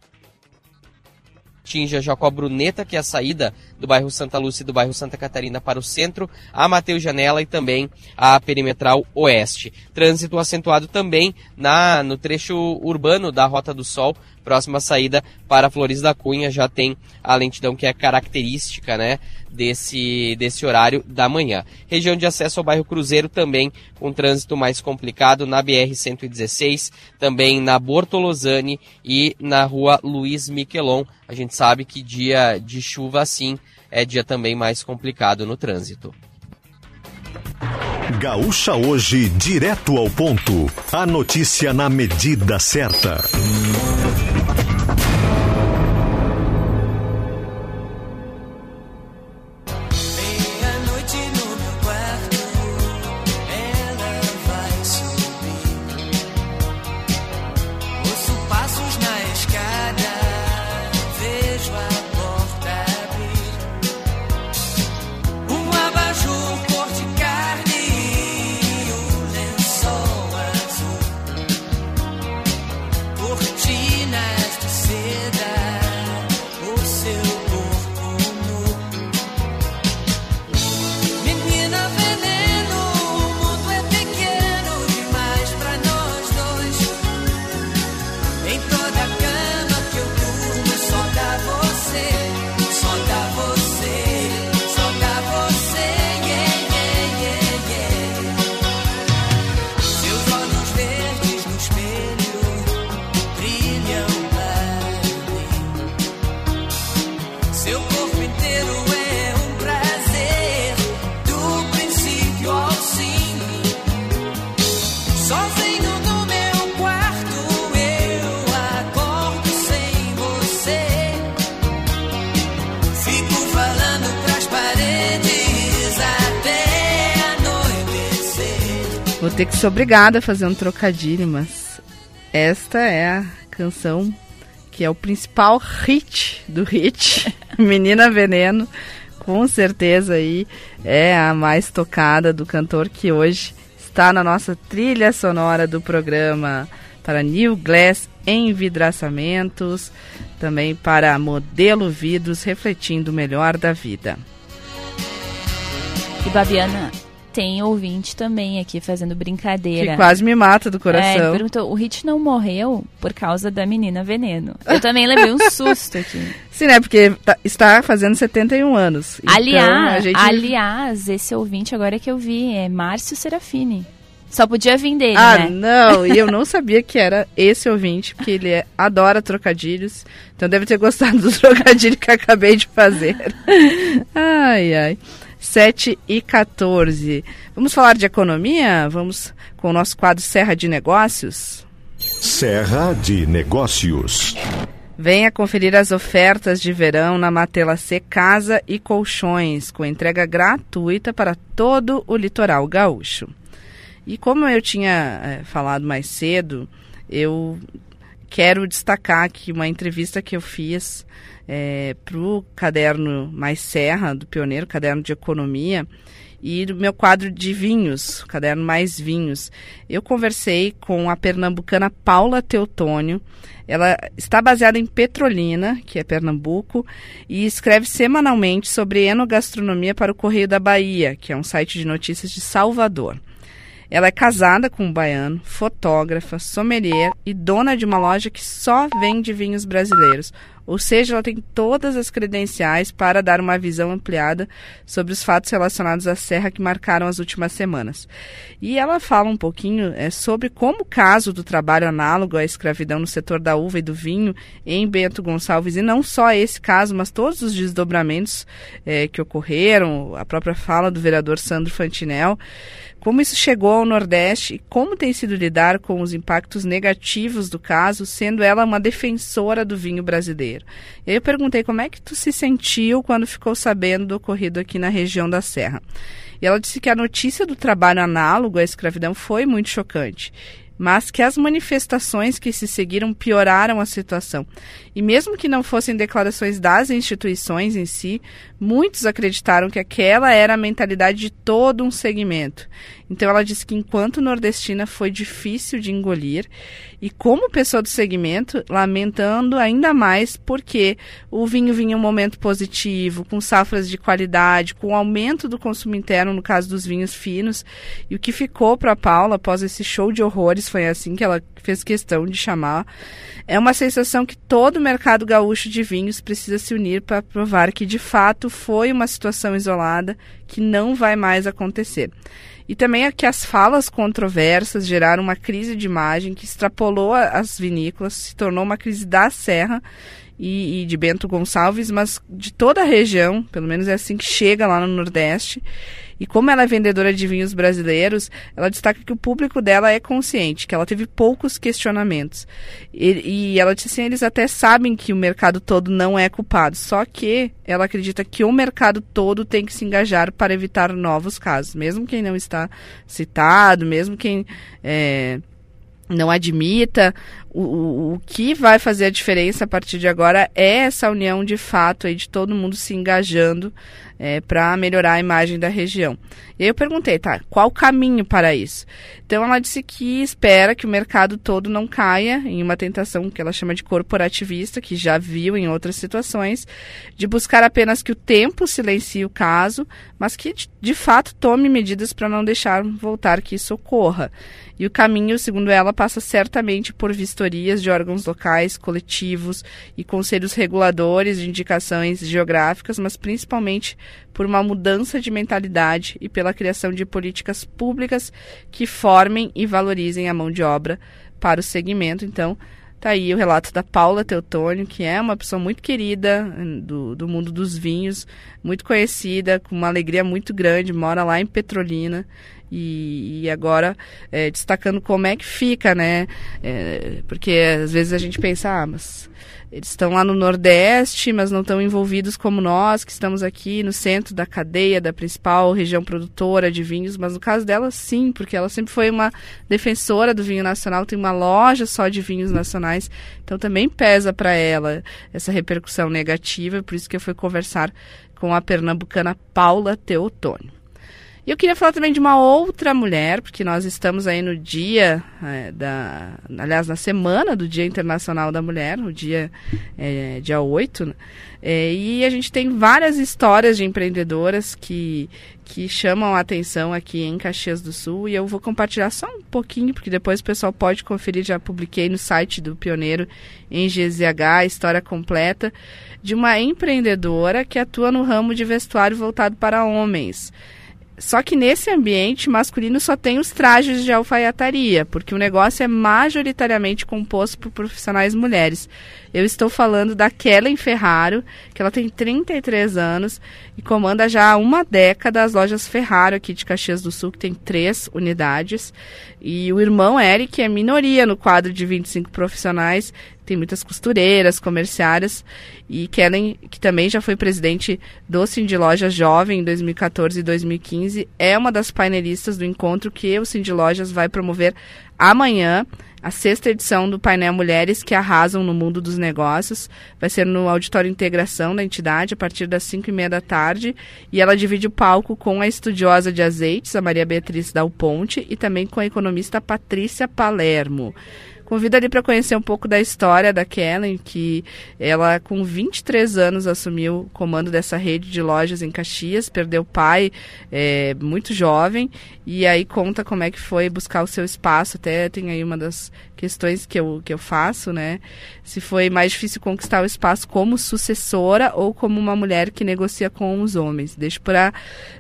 tinge Jacó Bruneta, que é a saída do bairro Santa Lúcia e do bairro Santa Catarina para o centro, a Mateus Janela e também a Perimetral Oeste. Trânsito acentuado também na no trecho urbano da Rota do Sol, próxima saída para Flores da Cunha, já tem a lentidão que é característica, né, desse, desse horário da manhã. Região de acesso ao bairro Cruzeiro também com trânsito mais complicado na BR-116, também na Bortolozani e na rua Luiz Miquelon. A gente sabe que dia de chuva assim é dia também mais complicado no trânsito. Gaúcha hoje, direto ao ponto. A notícia na medida certa. Ser obrigada a fazer um trocadilho, mas esta é a canção que é o principal hit do hit, Menina Veneno, com certeza aí é a mais tocada do cantor que hoje está na nossa trilha sonora do programa para New Glass Envidraçamentos, também para Modelo Vidros, refletindo o melhor da vida. E Babiana, tem ouvinte também aqui fazendo brincadeira. Que quase me mata do coração. É, perguntou, o Hit não morreu por causa da menina veneno. Eu também levei um susto aqui. Sim, né? Porque tá, está fazendo 71 anos. Aliás, então, aliás, esse ouvinte agora que eu vi é Márcio Serafini. Só podia vir dele, ah, né? Ah, não, e eu não sabia que era esse ouvinte, porque ele é, adora trocadilhos. Então deve ter gostado do trocadilho que acabei de fazer. ai, ai. 7 e 14. Vamos falar de economia? Vamos com o nosso quadro Serra de Negócios? Serra de Negócios. Venha conferir as ofertas de verão na Matela C Casa e Colchões, com entrega gratuita para todo o litoral gaúcho. E como eu tinha é, falado mais cedo, eu quero destacar aqui uma entrevista que eu fiz é, para o caderno Mais Serra, do Pioneiro, caderno de economia, e do meu quadro de vinhos, caderno Mais Vinhos. Eu conversei com a pernambucana Paula Teutônio. Ela está baseada em Petrolina, que é Pernambuco, e escreve semanalmente sobre enogastronomia para o Correio da Bahia, que é um site de notícias de Salvador. Ela é casada com um baiano, fotógrafa, sommelier e dona de uma loja que só vende vinhos brasileiros. Ou seja, ela tem todas as credenciais para dar uma visão ampliada sobre os fatos relacionados à serra que marcaram as últimas semanas. E ela fala um pouquinho é, sobre como o caso do trabalho análogo à escravidão no setor da uva e do vinho em Bento Gonçalves, e não só esse caso, mas todos os desdobramentos é, que ocorreram, a própria fala do vereador Sandro Fantinel como isso chegou ao Nordeste e como tem sido lidar com os impactos negativos do caso, sendo ela uma defensora do vinho brasileiro. E aí eu perguntei como é que tu se sentiu quando ficou sabendo do ocorrido aqui na região da Serra. E ela disse que a notícia do trabalho análogo à escravidão foi muito chocante mas que as manifestações que se seguiram pioraram a situação. E mesmo que não fossem declarações das instituições em si, muitos acreditaram que aquela era a mentalidade de todo um segmento. Então ela disse que enquanto nordestina foi difícil de engolir e como pessoa do segmento, lamentando ainda mais porque o vinho vinha um momento positivo, com safras de qualidade, com aumento do consumo interno no caso dos vinhos finos, e o que ficou para Paula após esse show de horrores foi assim que ela fez questão de chamar. É uma sensação que todo o mercado gaúcho de vinhos precisa se unir para provar que de fato foi uma situação isolada que não vai mais acontecer. E também é que as falas controversas geraram uma crise de imagem que extrapolou as vinícolas, se tornou uma crise da Serra e, e, de Bento Gonçalves, mas de toda a região, pelo menos é assim que chega lá no Nordeste. E como ela é vendedora de vinhos brasileiros, ela destaca que o público dela é consciente, que ela teve poucos questionamentos. E, e ela disse assim, eles até sabem que o mercado todo não é culpado, só que ela acredita que o mercado todo tem que se engajar para evitar novos casos, mesmo quem não está citado, mesmo quem é, não admita. O, o, o, que vai fazer a diferença a partir de agora é essa união de fato aí de todo mundo se engajando é, para melhorar a imagem da região. E aí eu perguntei, tá, qual o caminho para isso? Então ela disse que espera que o mercado todo não caia em uma tentação que ela chama de corporativista, que já viu em outras situações, de buscar apenas que o tempo silencie o caso, mas que de fato tome medidas para não deixar voltar que isso ocorra. E o caminho, segundo ela, passa certamente por vistorias de órgãos locais, coletivos e conselhos reguladores de indicações geográficas, mas principalmente por uma mudança de mentalidade e pela criação de políticas públicas que formem e valorizem a mão de obra para o segmento. Então, Tá aí o relato da Paula Teutônio, que é uma pessoa muito querida hum, do, do mundo dos vinhos, muito conhecida, com uma alegria muito grande, mora lá em Petrolina. E, e agora é, destacando como é que fica, né? É, porque às vezes a gente pensa, ah, mas eles estão lá no Nordeste, mas não estão envolvidos como nós, que estamos aqui no centro da cadeia, da principal região produtora de vinhos. Mas no caso dela, sim, porque ela sempre foi uma defensora do vinho nacional, tem uma loja só de vinhos nacionais. Então também pesa para ela essa repercussão negativa, por isso que eu fui conversar com a pernambucana Paula Teotônio. E eu queria falar também de uma outra mulher, porque nós estamos aí no dia é, da. Aliás, na semana do Dia Internacional da Mulher, o dia, é, dia 8. Né? É, e a gente tem várias histórias de empreendedoras que, que chamam a atenção aqui em Caxias do Sul. E eu vou compartilhar só um pouquinho, porque depois o pessoal pode conferir. Já publiquei no site do Pioneiro em GZH a história completa de uma empreendedora que atua no ramo de vestuário voltado para homens. Só que nesse ambiente masculino só tem os trajes de alfaiataria, porque o negócio é majoritariamente composto por profissionais mulheres. Eu estou falando da Kellen Ferraro, que ela tem 33 anos e comanda já há uma década as lojas Ferraro aqui de Caxias do Sul, que tem três unidades. E o irmão Eric é minoria no quadro de 25 profissionais, tem muitas costureiras, comerciárias e Kellen, que também já foi presidente do Cindy Lojas Jovem em 2014 e 2015, é uma das painelistas do encontro que o Cindy Lojas vai promover amanhã, a sexta edição do painel Mulheres que Arrasam no Mundo dos Negócios. Vai ser no Auditório Integração da entidade, a partir das 5 e meia da tarde. E ela divide o palco com a estudiosa de azeites, a Maria Beatriz Dal Ponte, e também com a economista Patrícia Palermo. Convido ali para conhecer um pouco da história da Kellen, que ela, com 23 anos, assumiu o comando dessa rede de lojas em Caxias, perdeu o pai é, muito jovem, e aí conta como é que foi buscar o seu espaço. Até tem aí uma das questões que eu, que eu faço, né? Se foi mais difícil conquistar o espaço como sucessora ou como uma mulher que negocia com os homens. Deixo para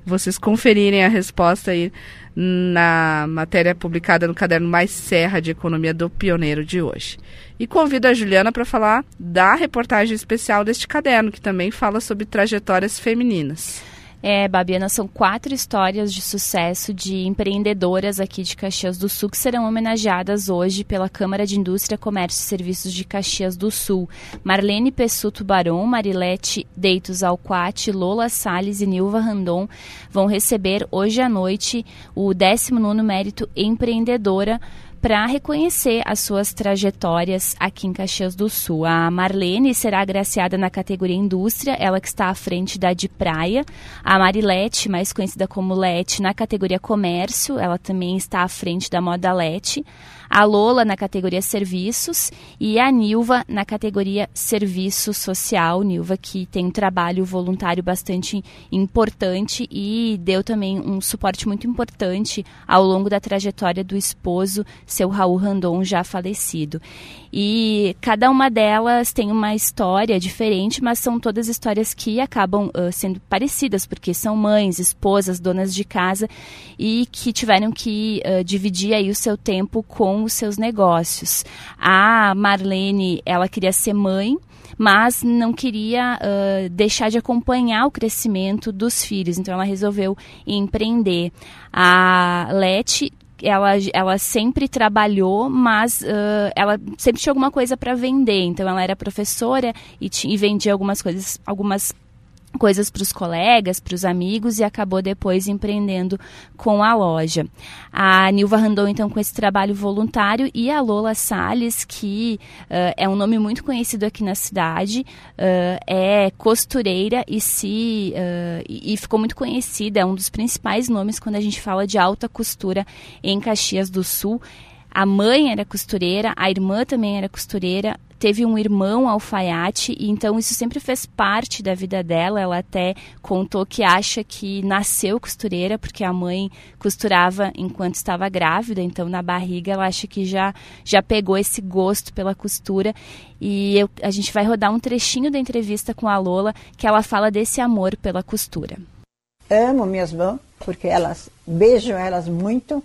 vocês conferirem a resposta aí na matéria publicada no caderno Mais Serra de Economia do Pioneiro de hoje. E convido a Juliana para falar da reportagem especial deste caderno, que também fala sobre trajetórias femininas. É, Babiana, são quatro histórias de sucesso de empreendedoras aqui de Caxias do Sul que serão homenageadas hoje pela Câmara de Indústria, Comércio e Serviços de Caxias do Sul. Marlene Pessuto Barão, Marilete Deitos Alquati, Lola Salles e Nilva Randon vão receber hoje à noite o 19º Mérito Empreendedora para reconhecer as suas trajetórias aqui em Caxias do Sul. A Marlene será agraciada na categoria Indústria, ela que está à frente da de Praia. A Marilete, mais conhecida como Lete, na categoria Comércio, ela também está à frente da Moda Lete a Lola na categoria Serviços e a Nilva na categoria Serviço Social. Nilva que tem um trabalho voluntário bastante importante e deu também um suporte muito importante ao longo da trajetória do esposo, seu Raul Randon, já falecido. E cada uma delas tem uma história diferente, mas são todas histórias que acabam uh, sendo parecidas, porque são mães, esposas, donas de casa e que tiveram que uh, dividir aí o seu tempo com os seus negócios. A Marlene, ela queria ser mãe, mas não queria uh, deixar de acompanhar o crescimento dos filhos, então ela resolveu empreender. A Leti ela, ela sempre trabalhou, mas uh, ela sempre tinha alguma coisa para vender. Então ela era professora e, e vendia algumas coisas, algumas coisas para os colegas, para os amigos e acabou depois empreendendo com a loja. A Nilva Randon, então, com esse trabalho voluntário e a Lola Salles, que uh, é um nome muito conhecido aqui na cidade, uh, é costureira e se uh, e ficou muito conhecida, é um dos principais nomes quando a gente fala de alta costura em Caxias do Sul. A mãe era costureira, a irmã também era costureira, teve um irmão alfaiate, e então isso sempre fez parte da vida dela. Ela até contou que acha que nasceu costureira, porque a mãe costurava enquanto estava grávida, então na barriga ela acha que já, já pegou esse gosto pela costura. E eu, a gente vai rodar um trechinho da entrevista com a Lola, que ela fala desse amor pela costura. Amo minhas mãos, porque elas, beijo elas muito,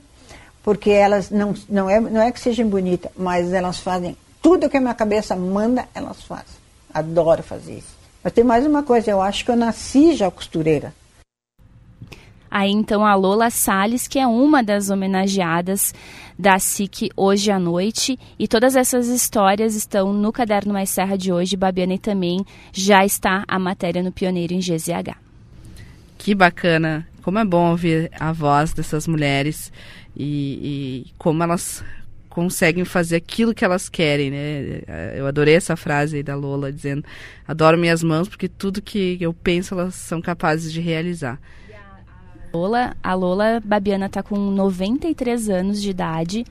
porque elas não, não, é, não é que sejam bonitas, mas elas fazem tudo que a minha cabeça manda, elas fazem. Adoro fazer isso. Mas tem mais uma coisa, eu acho que eu nasci já costureira. Aí então a Lola Salles, que é uma das homenageadas da SIC hoje à noite. E todas essas histórias estão no Caderno Mais Serra de hoje. Babiana e também já está a matéria no Pioneiro em GZH. Que bacana! Como é bom ouvir a voz dessas mulheres e, e como elas conseguem fazer aquilo que elas querem, né? Eu adorei essa frase aí da Lola dizendo: "Adoro minhas mãos porque tudo que eu penso elas são capazes de realizar". Lola, a Lola Babiana está com 93 anos de idade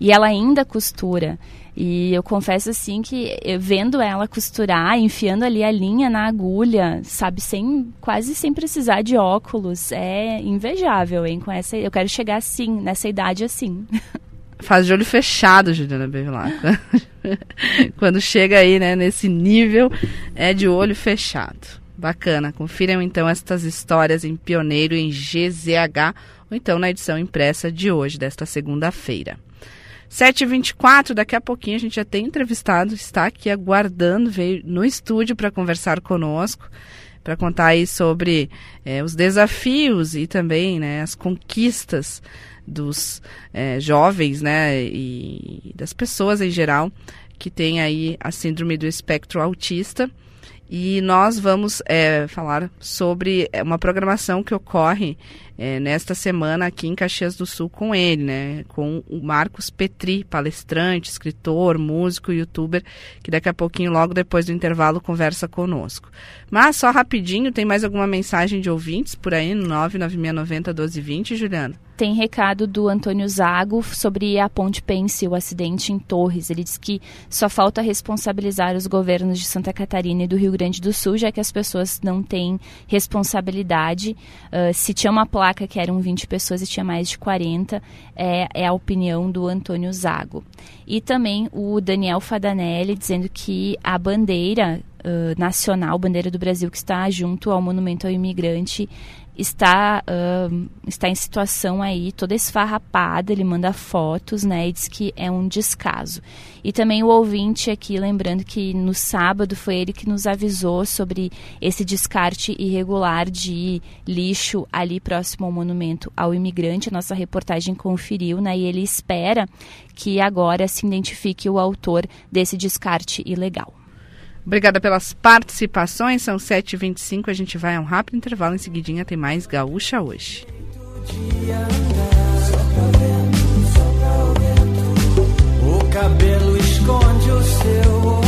e ela ainda costura. E eu confesso assim que vendo ela costurar, enfiando ali a linha na agulha, sabe, sem quase sem precisar de óculos, é invejável, hein? Com essa, eu quero chegar assim, nessa idade assim. faz de olho fechado, Juliana Bevilacqua. Quando chega aí, né, nesse nível, é de olho fechado. Bacana. Confiram então estas histórias em Pioneiro em GZH ou então na edição impressa de hoje, desta segunda-feira. 7h24, daqui a pouquinho a gente já tem entrevistado, está aqui aguardando, veio no estúdio para conversar conosco, para contar aí sobre é, os desafios e também né, as conquistas dos é, jovens, né, e das pessoas em geral que tem aí a síndrome do espectro autista. E nós vamos é, falar sobre uma programação que ocorre é, nesta semana aqui em Caxias do Sul com ele, né? Com o Marcos Petri, palestrante, escritor, músico, youtuber, que daqui a pouquinho, logo depois do intervalo, conversa conosco. Mas só rapidinho, tem mais alguma mensagem de ouvintes por aí no 99690 1220, Juliana? Tem recado do Antônio Zago sobre a Ponte Pense, o acidente em Torres. Ele diz que só falta responsabilizar os governos de Santa Catarina e do Rio Grande do Sul, já que as pessoas não têm responsabilidade. Uh, se tinha uma placa que eram 20 pessoas e tinha mais de 40, é, é a opinião do Antônio Zago. E também o Daniel Fadanelli dizendo que a bandeira Uh, nacional, bandeira do Brasil, que está junto ao Monumento ao Imigrante, está, uh, está em situação aí toda esfarrapada, ele manda fotos, né, e diz que é um descaso. E também o ouvinte aqui, lembrando que no sábado foi ele que nos avisou sobre esse descarte irregular de lixo ali próximo ao monumento ao imigrante. A nossa reportagem conferiu, né, e ele espera que agora se identifique o autor desse descarte ilegal. Obrigada pelas participações. São 7h25. A gente vai a um rápido intervalo. Em seguidinha tem mais Gaúcha hoje. O cabelo esconde o seu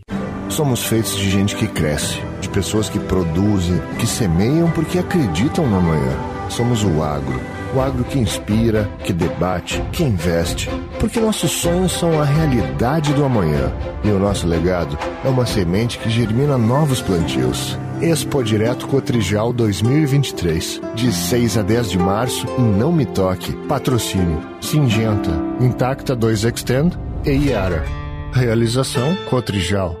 Somos feitos de gente que cresce, de pessoas que produzem, que semeiam porque acreditam no amanhã. Somos o agro. O agro que inspira, que debate, que investe. Porque nossos sonhos são a realidade do amanhã. E o nosso legado é uma semente que germina novos plantios. Expo Direto Cotrijal 2023. De 6 a 10 de março em Não Me Toque. Patrocínio. Singenta. Intacta 2 Extend e Iara. Realização Cotrijal.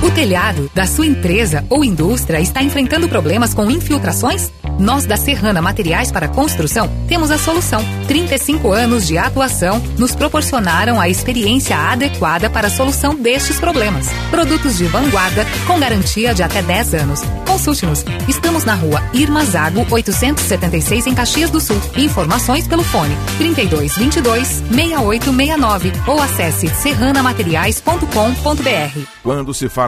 O telhado da sua empresa ou indústria está enfrentando problemas com infiltrações? Nós da Serrana Materiais para Construção temos a solução. 35 anos de atuação nos proporcionaram a experiência adequada para a solução destes problemas. Produtos de vanguarda com garantia de até 10 anos. Consulte-nos. Estamos na rua Irma Zago 876 em Caxias do Sul. Informações pelo fone 3222 6869 ou acesse serranamateriais.com.br. Quando se fala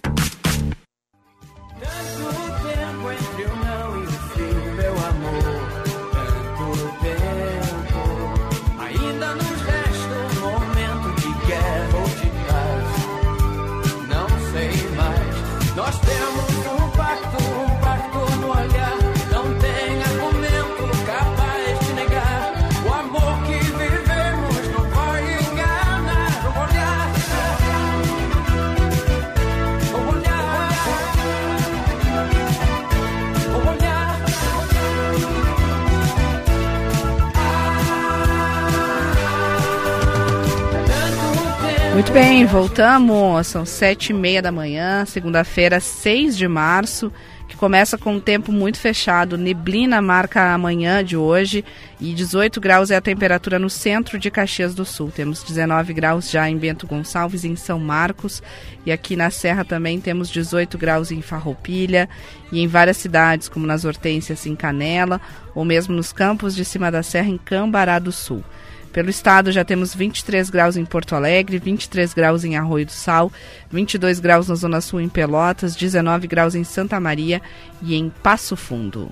Voltamos. São sete e meia da manhã, segunda-feira, 6 de março, que começa com um tempo muito fechado. Neblina marca a manhã de hoje e 18 graus é a temperatura no centro de Caxias do Sul. Temos 19 graus já em Bento Gonçalves, em São Marcos, e aqui na Serra também temos 18 graus em Farroupilha e em várias cidades, como nas Hortências em Canela, ou mesmo nos campos de cima da serra em Cambará do Sul. Pelo estado já temos 23 graus em Porto Alegre, 23 graus em Arroio do Sal, 22 graus na Zona Sul em Pelotas, 19 graus em Santa Maria e em Passo Fundo.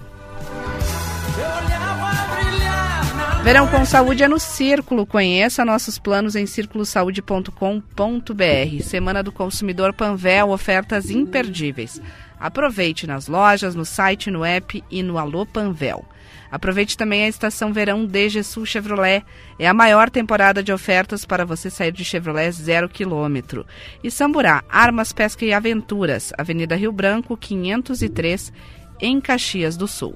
Verão com Saúde é no Círculo. Conheça nossos planos em circulosaude.com.br. Semana do Consumidor Panvel, ofertas imperdíveis. Aproveite nas lojas, no site, no app e no Alô Panvel. Aproveite também a estação verão DG Sul Chevrolet. É a maior temporada de ofertas para você sair de Chevrolet zero quilômetro. E Samburá, Armas, Pesca e Aventuras, Avenida Rio Branco, 503, em Caxias do Sul.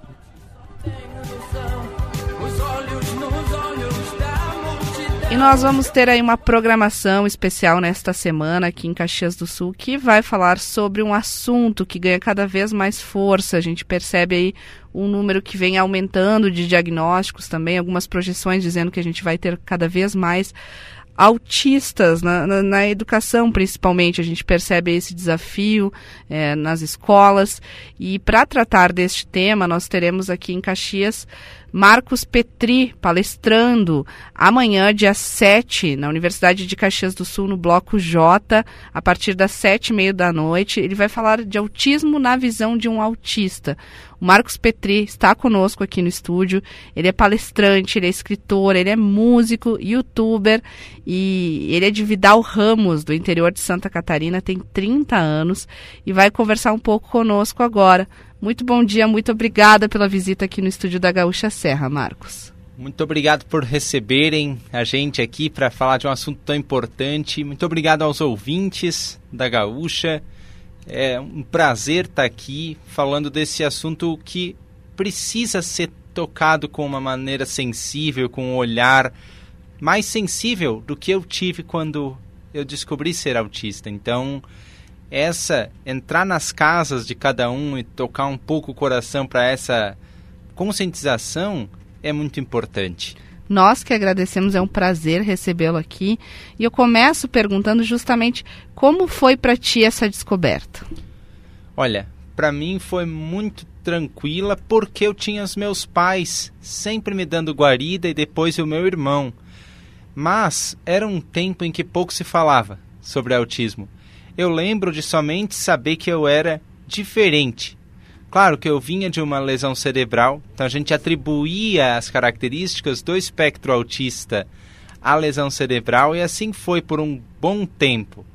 E nós vamos ter aí uma programação especial nesta semana aqui em Caxias do Sul que vai falar sobre um assunto que ganha cada vez mais força. A gente percebe aí um número que vem aumentando de diagnósticos também, algumas projeções dizendo que a gente vai ter cada vez mais autistas na, na, na, educação, principalmente. A gente percebe esse desafio é, nas escolas. E para tratar deste tema, nós teremos aqui em Caxias Marcos Petri palestrando amanhã, dia 7, na Universidade de Caxias do Sul, no Bloco J, a partir das sete e meia da noite. Ele vai falar de autismo na visão de um autista. O Marcos Petri está conosco aqui no estúdio. Ele é palestrante, ele é escritor, ele é músico, youtuber e ele é de Vidal Ramos, do interior de Santa Catarina, tem 30 anos e vai conversar um pouco conosco agora. Muito bom dia, muito obrigada pela visita aqui no estúdio da Gaúcha Serra, Marcos. Muito obrigado por receberem a gente aqui para falar de um assunto tão importante. Muito obrigado aos ouvintes da Gaúcha. É um prazer estar aqui falando desse assunto que precisa ser tocado com uma maneira sensível, com um olhar mais sensível do que eu tive quando eu descobri ser autista. Então, essa entrar nas casas de cada um e tocar um pouco o coração para essa conscientização é muito importante. Nós que agradecemos, é um prazer recebê-lo aqui. E eu começo perguntando justamente como foi para ti essa descoberta. Olha, para mim foi muito tranquila porque eu tinha os meus pais sempre me dando guarida e depois o meu irmão. Mas era um tempo em que pouco se falava sobre autismo eu lembro de somente saber que eu era diferente. Claro que eu vinha de uma lesão cerebral, então a gente atribuía as características do espectro autista à lesão cerebral e assim foi por um bom tempo.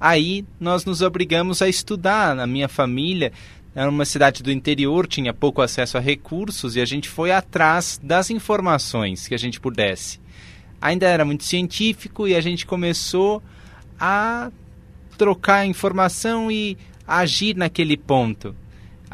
Aí nós nos obrigamos a estudar. Na minha família, era uma cidade do interior, tinha pouco acesso a recursos e a gente foi atrás das informações que a gente pudesse. Ainda era muito científico e a gente começou a trocar informação e agir naquele ponto.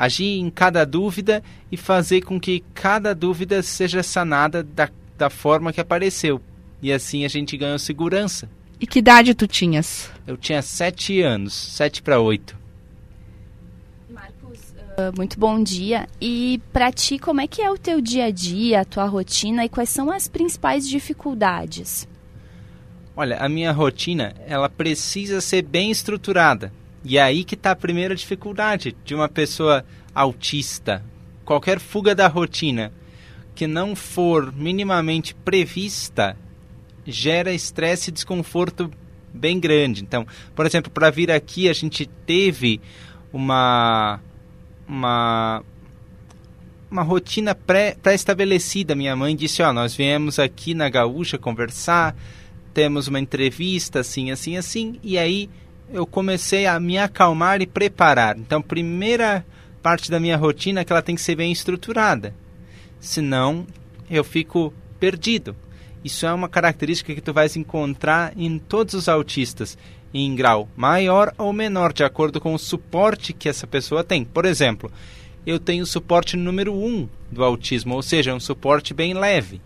Agir em cada dúvida e fazer com que cada dúvida seja sanada da, da forma que apareceu. E assim a gente ganhou segurança. E que idade tu tinhas? Eu tinha sete anos, sete para oito. Uh, muito bom dia. E para ti, como é que é o teu dia a dia, a tua rotina e quais são as principais dificuldades? Olha, a minha rotina, ela precisa ser bem estruturada. E é aí que está a primeira dificuldade de uma pessoa autista. Qualquer fuga da rotina que não for minimamente prevista gera estresse e desconforto bem grande. Então, por exemplo, para vir aqui a gente teve uma uma uma rotina pré-estabelecida. Pré Minha mãe disse: Ó, oh, nós viemos aqui na Gaúcha conversar, temos uma entrevista assim, assim, assim. E aí eu comecei a me acalmar e preparar. Então, primeira parte da minha rotina é que ela tem que ser bem estruturada. Senão, eu fico perdido. Isso é uma característica que tu vais encontrar em todos os autistas, em grau maior ou menor, de acordo com o suporte que essa pessoa tem. Por exemplo, eu tenho suporte número 1 um do autismo, ou seja, um suporte bem leve.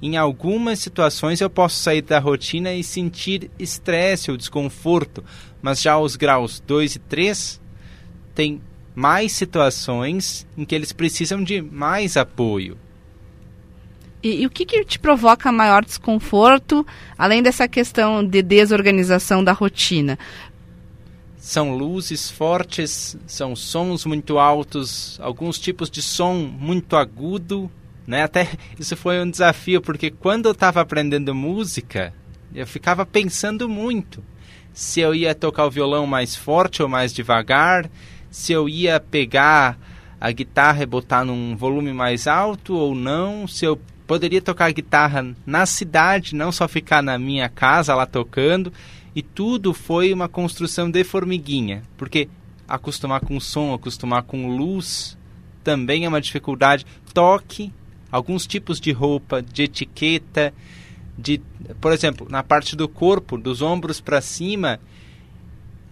Em algumas situações eu posso sair da rotina e sentir estresse ou desconforto, mas já os graus 2 e 3 tem mais situações em que eles precisam de mais apoio. E, e, o que, que te provoca maior desconforto, além dessa questão de desorganização da rotina? São luzes fortes, são sons muito altos, alguns tipos de som muito agudo, né? Até isso foi um desafio, porque quando eu estava aprendendo música, eu ficava pensando muito se eu ia tocar o violão mais forte ou mais devagar, se eu ia pegar a guitarra e botar num volume mais alto ou não, se eu poderia tocar guitarra na cidade, não só ficar na minha casa lá tocando, e tudo foi uma construção de formiguinha, porque acostumar com som, acostumar com luz também é uma dificuldade. Toque, alguns tipos de roupa, de etiqueta, de, por exemplo, na parte do corpo, dos ombros para cima,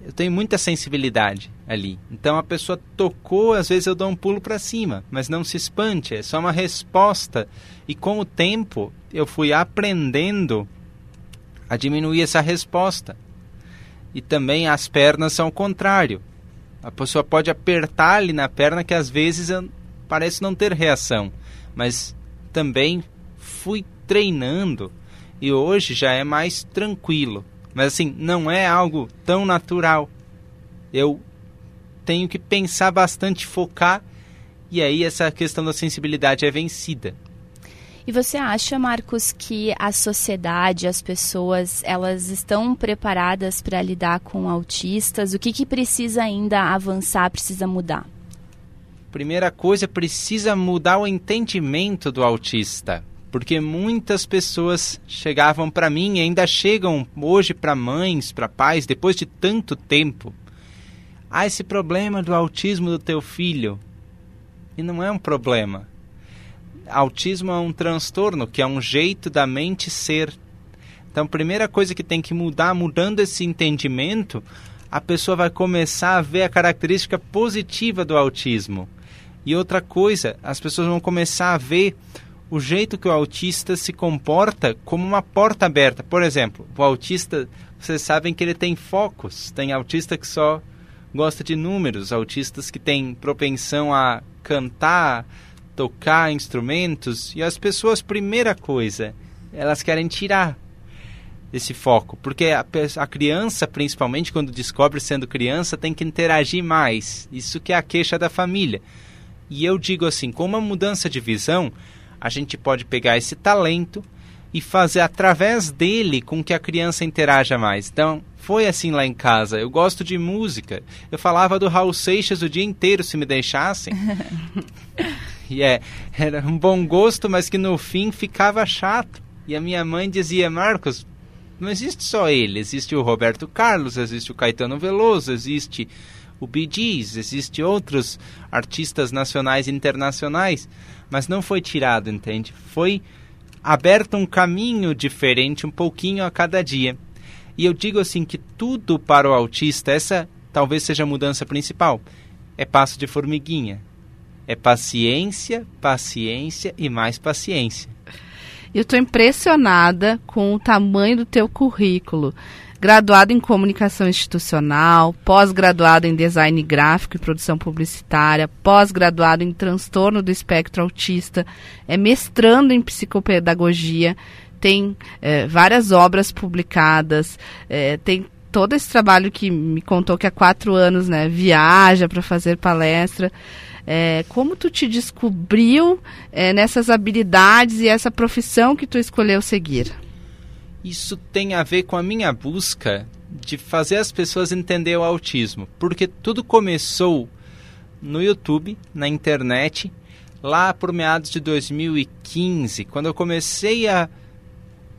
eu tenho muita sensibilidade ali. Então a pessoa tocou, às vezes eu dou um pulo para cima, mas não se espante, é só uma resposta. E com o tempo eu fui aprendendo a diminuir essa resposta. E também as pernas são o contrário. A pessoa pode apertar ali na perna que às vezes parece não ter reação, mas também fui treinando e hoje já é mais tranquilo. Mas assim, não é algo tão natural. Eu tenho que pensar bastante, focar, e aí essa questão da sensibilidade é vencida. E você acha, Marcos, que a sociedade, as pessoas, elas estão preparadas para lidar com autistas? O que, que precisa ainda avançar, precisa mudar? Primeira coisa, precisa mudar o entendimento do autista porque muitas pessoas chegavam para mim e ainda chegam hoje para mães, para pais, depois de tanto tempo. Há esse problema do autismo do teu filho. E não é um problema. Autismo é um transtorno, que é um jeito da mente ser. Então, a primeira coisa que tem que mudar, mudando esse entendimento, a pessoa vai começar a ver a característica positiva do autismo. E outra coisa, as pessoas vão começar a ver o jeito que o autista se comporta como uma porta aberta. Por exemplo, o autista, vocês sabem que ele tem focos. Tem autista que só gosta de números, autistas que têm propensão a cantar, tocar instrumentos. E as pessoas, primeira coisa, elas querem tirar esse foco, porque a, a criança, principalmente quando descobre sendo criança, tem que interagir mais. Isso que é a queixa da família. E eu digo assim, com uma mudança de visão, a gente pode pegar esse talento e fazer através dele com que a criança interaja mais. Então, foi assim lá em casa. Eu gosto de música. Eu falava do Raul Seixas o dia inteiro se me deixassem. e é, era um bom gosto, mas que no fim ficava chato. E a minha mãe dizia: Marcos, não existe só ele. Existe o Roberto Carlos, existe o Caetano Veloso, existe o Bee Gees, existe outros artistas nacionais e internacionais mas não foi tirado, entende? Foi aberto um caminho diferente, um pouquinho a cada dia. E eu digo assim que tudo para o autista, essa talvez seja a mudança principal. é passo de formiguinha. É paciência, paciência e mais paciência. Eu estou impressionada com o tamanho do teu currículo. Graduado em comunicação institucional, pós-graduado em design gráfico e produção publicitária, pós-graduado em transtorno do espectro autista, é mestrando em psicopedagogia, tem é, várias obras publicadas, é, tem todo esse trabalho que me contou que há quatro anos né, viaja para fazer palestra. É, como tu te descobriu nessas habilidades e essa profissão que tu escolheu seguir? Isso tem a ver com a minha busca de fazer as pessoas entender o autismo, porque tudo começou no YouTube, na internet, lá por meados de 2015, quando eu comecei a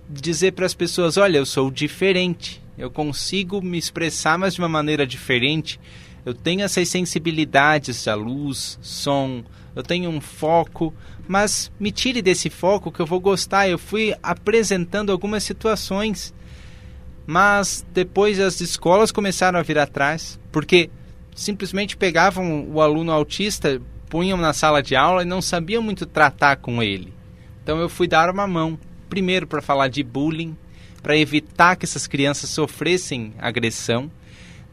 dizer para as pessoas: olha, eu sou diferente, eu consigo me expressar, mas de uma maneira diferente eu tenho essas sensibilidades à luz, som, eu tenho um foco, mas me tire desse foco que eu vou gostar. Eu fui apresentando algumas situações, mas depois as escolas começaram a vir atrás, porque simplesmente pegavam o aluno autista, punham na sala de aula e não sabiam muito tratar com ele. Então eu fui dar uma mão, primeiro para falar de bullying, para evitar que essas crianças sofressem agressão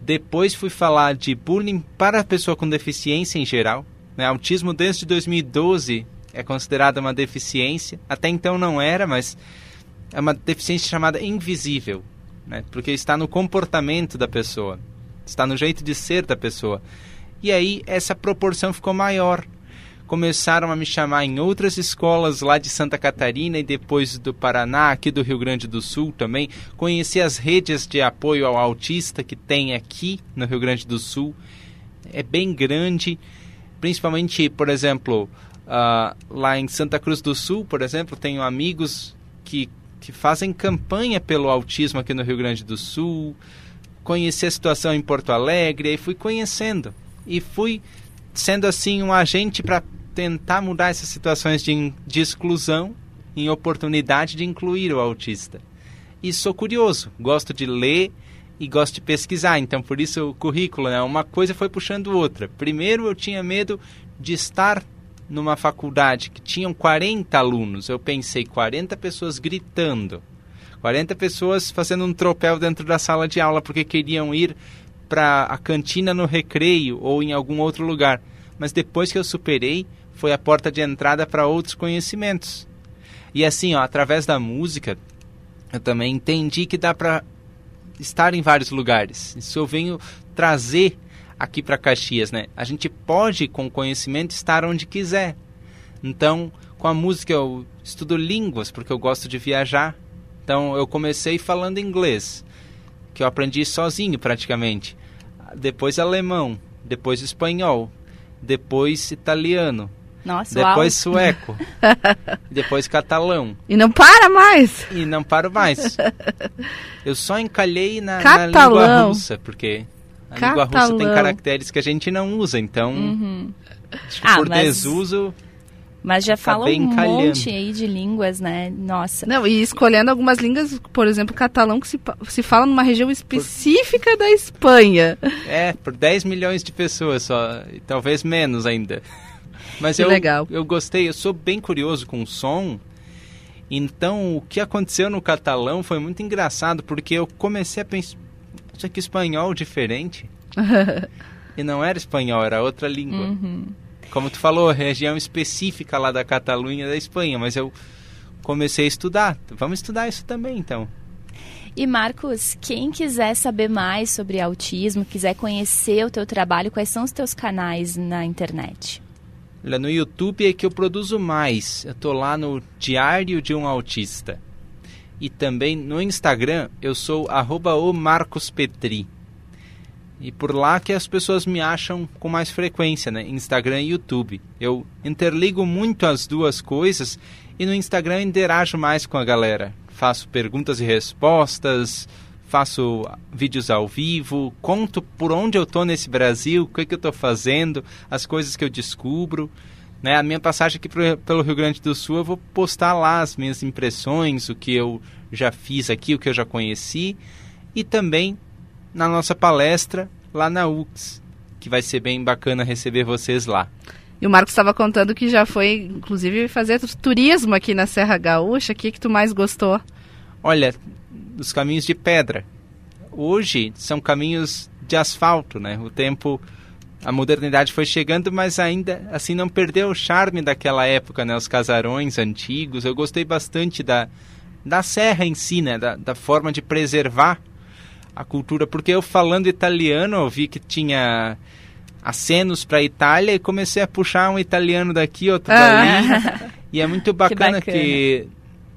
depois fui falar de bullying para a pessoa com deficiência em geral. Né? Autismo desde 2012 é considerado uma deficiência. Até então não era, mas é uma deficiência chamada invisível, né? porque está no comportamento da pessoa, está no jeito de ser da pessoa. E aí essa proporção ficou maior começaram a me chamar em outras escolas lá de Santa Catarina e depois do Paraná, aqui do Rio Grande do Sul também. Conheci as redes de apoio ao autista que tem aqui no Rio Grande do Sul. É bem grande, principalmente, por exemplo, uh, lá em Santa Cruz do Sul, por exemplo, tenho amigos que, que fazem campanha pelo autismo aqui no Rio Grande do Sul. Conheci a situação em Porto Alegre e fui conhecendo. E fui sendo assim um agente para tentar mudar essas situações de, de exclusão em oportunidade de incluir o autista. E sou curioso, gosto de ler e gosto de pesquisar, então por isso o currículo, né? uma coisa foi puxando outra. Primeiro eu tinha medo de estar numa faculdade que tinham 40 alunos, eu pensei 40 pessoas gritando, 40 pessoas fazendo um tropel dentro da sala de aula porque queriam ir para a cantina no recreio ou em algum outro lugar. Mas depois que eu superei, foi a porta de entrada para outros conhecimentos. E assim, ó, através da música, eu também entendi que dá para estar em vários lugares. Isso eu venho trazer aqui para Caxias, né? A gente pode, com conhecimento, estar onde quiser. Então, com a música eu estudo línguas, porque eu gosto de viajar. Então, eu comecei falando inglês, que eu aprendi sozinho praticamente. Depois alemão, depois espanhol, depois italiano, nossa, depois uau. sueco, depois catalão. E não para mais. E não paro mais. Eu só encalhei na, na língua russa, porque a catalão. língua russa tem caracteres que a gente não usa, então uhum. acho que ah, por mas... desuso mas já fala um monte aí de línguas, né? Nossa. Não, e escolhendo algumas línguas, por exemplo, catalão, que se, se fala numa região específica por... da Espanha. É, por 10 milhões de pessoas só, e talvez menos ainda. Mas que eu, legal. eu gostei, eu sou bem curioso com o som. Então, o que aconteceu no catalão foi muito engraçado, porque eu comecei a pensar, isso aqui espanhol diferente. e não era espanhol, era outra língua. Uhum. Como tu falou, região específica lá da Catalunha da Espanha, mas eu comecei a estudar. Vamos estudar isso também, então. E Marcos, quem quiser saber mais sobre autismo, quiser conhecer o teu trabalho, quais são os teus canais na internet? Olha, no YouTube é que eu produzo mais. Eu tô lá no Diário de um Autista. E também no Instagram eu sou arroba o Marcos Petri. E por lá que as pessoas me acham com mais frequência, né? Instagram e YouTube. Eu interligo muito as duas coisas e no Instagram interajo mais com a galera. Faço perguntas e respostas, faço vídeos ao vivo, conto por onde eu tô nesse Brasil, o que, é que eu tô fazendo, as coisas que eu descubro. Né? A minha passagem aqui pro, pelo Rio Grande do Sul, eu vou postar lá as minhas impressões, o que eu já fiz aqui, o que eu já conheci. E também na nossa palestra lá na UX, que vai ser bem bacana receber vocês lá. E o Marcos estava contando que já foi, inclusive, fazer turismo aqui na Serra Gaúcha. O que, que tu mais gostou? Olha, os caminhos de pedra. Hoje são caminhos de asfalto, né? O tempo, a modernidade foi chegando, mas ainda assim não perdeu o charme daquela época, né? Os casarões antigos. Eu gostei bastante da, da serra em si, né? Da, da forma de preservar a cultura. Porque eu falando italiano, eu vi que tinha acenos para a Itália e comecei a puxar um italiano daqui, outro ah. dali. e é muito bacana que, bacana que,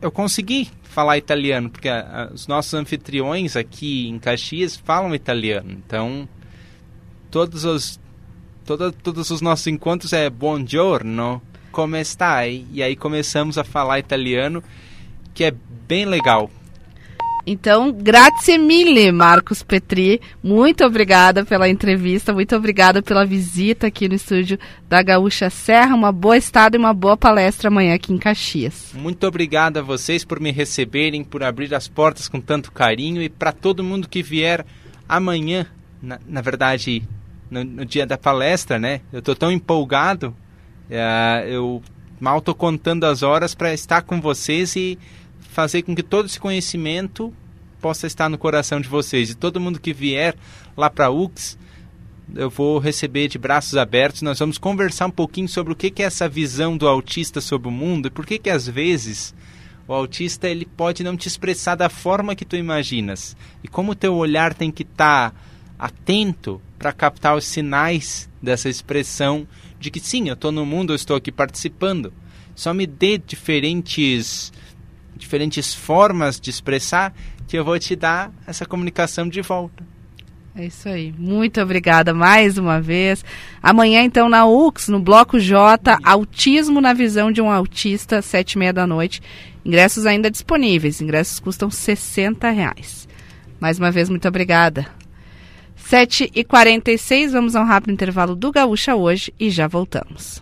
eu consegui falar italiano, porque a, a, os nossos anfitriões aqui em Caxias falam italiano. Então, todos os toda, todos os nossos encontros é buongiorno, come stai? E aí começamos a falar italiano, que é bem legal. Então, grazie mille, Marcos Petri. Muito obrigada pela entrevista, muito obrigada pela visita aqui no estúdio da Gaúcha Serra. Uma boa estada e uma boa palestra amanhã aqui em Caxias. Muito obrigado a vocês por me receberem, por abrir as portas com tanto carinho e para todo mundo que vier amanhã, na, na verdade, no, no, dia da palestra, né? Eu estou tão empolgado, uh, eu mal estou contando as horas para estar com vocês e fazer com que todo esse conhecimento possa estar no coração de vocês. E todo mundo que vier lá para a UX, eu vou receber de braços abertos. Nós vamos conversar um pouquinho sobre o que é essa visão do autista sobre o mundo e por que que às vezes o autista ele pode não te expressar da forma que tu imaginas. E como o teu olhar tem que estar tá atento para captar os sinais dessa expressão de que sim, eu estou no mundo, eu estou aqui participando. Só me dê diferentes diferentes formas de expressar, que eu vou te dar essa comunicação de volta. É isso aí. Muito obrigada mais uma vez. Amanhã, então, na UX, no Bloco J, Autismo na Visão de um Autista, sete e meia da noite. Ingressos ainda disponíveis. Ingressos custam 60 reais. Mais uma vez, muito obrigada. 7 e 46 vamos a um rápido intervalo do Gaúcha hoje e já voltamos.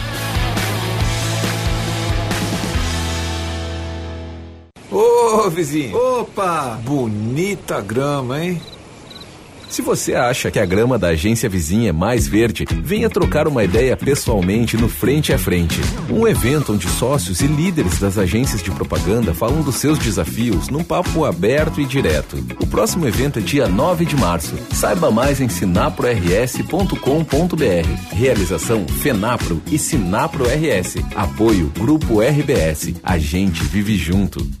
Ô, vizinho. Opa! Bonita grama, hein? Se você acha que a grama da agência vizinha é mais verde, venha trocar uma ideia pessoalmente no Frente a Frente. Um evento onde sócios e líderes das agências de propaganda falam dos seus desafios num papo aberto e direto. O próximo evento é dia 9 de março. Saiba mais em sinaprors.com.br. Realização Fenapro e Sinapro RS. Apoio Grupo RBS. A gente vive junto.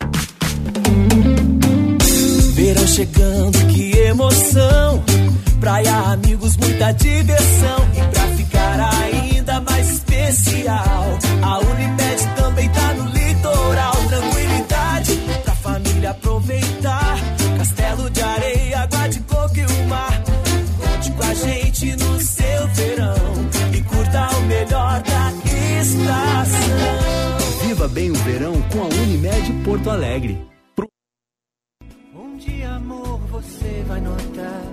Chegando, que emoção. praia, amigos, muita diversão. E pra ficar ainda mais especial, a Unimed também tá no litoral. Tranquilidade pra família aproveitar. Castelo de areia, água de coco e o mar. Conte com a gente no seu verão e curta o melhor da estação. Viva bem o verão com a Unimed Porto Alegre. Vai notar.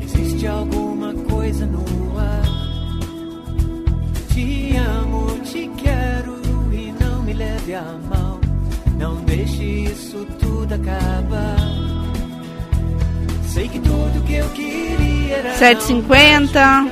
Existe alguma coisa no ar. Te amo, te quero e não me leve a mal. Não deixe isso tudo acabar. Sei que tudo que eu queria era. 7h50,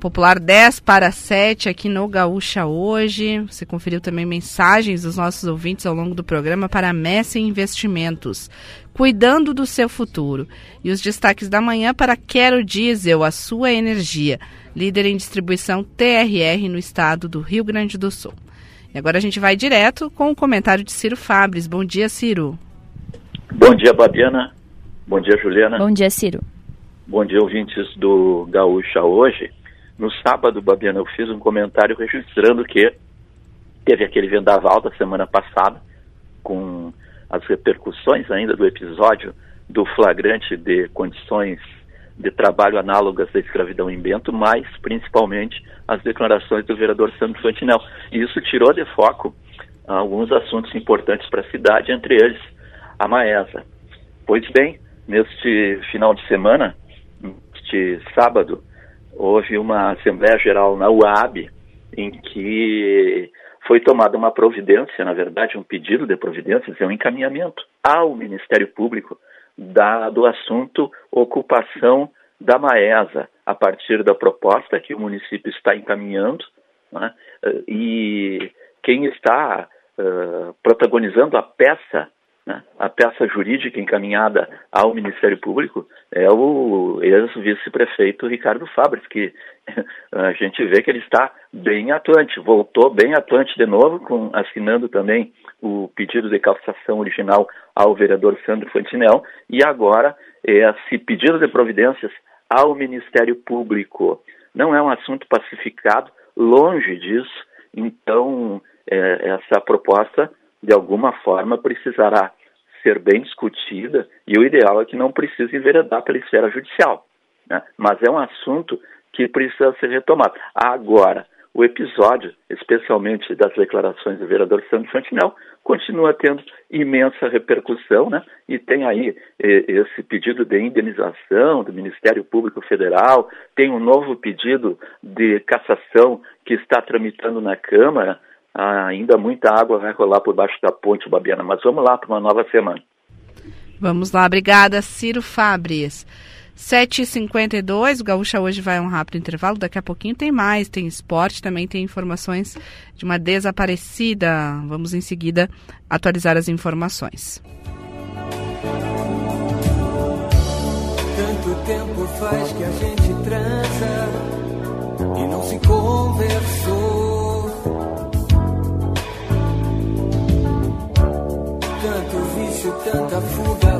Popular 10 para 7 aqui no Gaúcha hoje. Você conferiu também mensagens dos nossos ouvintes ao longo do programa para a Messi Investimentos, cuidando do seu futuro. E os destaques da manhã para Quero Diesel, a sua energia, líder em distribuição TRR no estado do Rio Grande do Sul. E agora a gente vai direto com o comentário de Ciro Fabres. Bom dia, Ciro. Bom dia, Babiana. Bom dia, Juliana. Bom dia, Ciro. Bom dia, ouvintes do Gaúcha hoje. No sábado, Babiana, eu fiz um comentário registrando que teve aquele vendaval da semana passada, com as repercussões ainda do episódio do flagrante de condições de trabalho análogas da escravidão em Bento, mas principalmente as declarações do vereador Sandro Fantinel. E isso tirou de foco alguns assuntos importantes para a cidade, entre eles a Maesa. Pois bem, neste final de semana, neste sábado, houve uma Assembleia Geral na UAB em que foi tomada uma providência, na verdade, um pedido de providências, é um encaminhamento ao Ministério Público da, do assunto ocupação da Maesa, a partir da proposta que o município está encaminhando, né? e quem está uh, protagonizando a peça né? A peça jurídica encaminhada ao Ministério Público é o ex-vice-prefeito Ricardo Fabres, que a gente vê que ele está bem atuante, voltou bem atuante de novo, com, assinando também o pedido de cassação original ao vereador Sandro Fantinel, e agora esse pedido de providências ao Ministério Público. Não é um assunto pacificado, longe disso, então é, essa proposta de alguma forma precisará ser bem discutida e o ideal é que não precise enveredar pela esfera judicial. Né? Mas é um assunto que precisa ser retomado. Agora, o episódio, especialmente das declarações do vereador Sandro Fantinel, continua tendo imensa repercussão, né? E tem aí esse pedido de indenização do Ministério Público Federal, tem um novo pedido de cassação que está tramitando na Câmara, ah, ainda muita água vai rolar por baixo da ponte, Babiana, mas vamos lá para uma nova semana. Vamos lá, obrigada, Ciro Fabres. 7h52, o Gaúcha hoje vai a um rápido intervalo, daqui a pouquinho tem mais, tem esporte, também tem informações de uma desaparecida. Vamos em seguida atualizar as informações. Tanto tempo faz que a gente transa e não se conversou. Vício, tanta fuga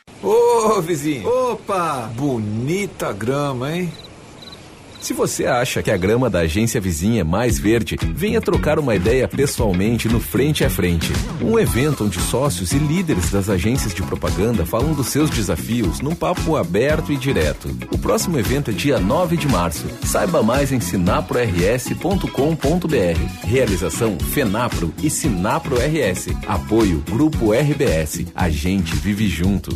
Ô, vizinho. Opa! Bonita grama, hein? Se você acha que a grama da agência vizinha é mais verde, venha trocar uma ideia pessoalmente no Frente a Frente. Um evento onde sócios e líderes das agências de propaganda falam dos seus desafios num papo aberto e direto. O próximo evento é dia 9 de março. Saiba mais em sinaprors.com.br. Realização Fenapro e Sinapro RS. Apoio Grupo RBS. A gente vive junto.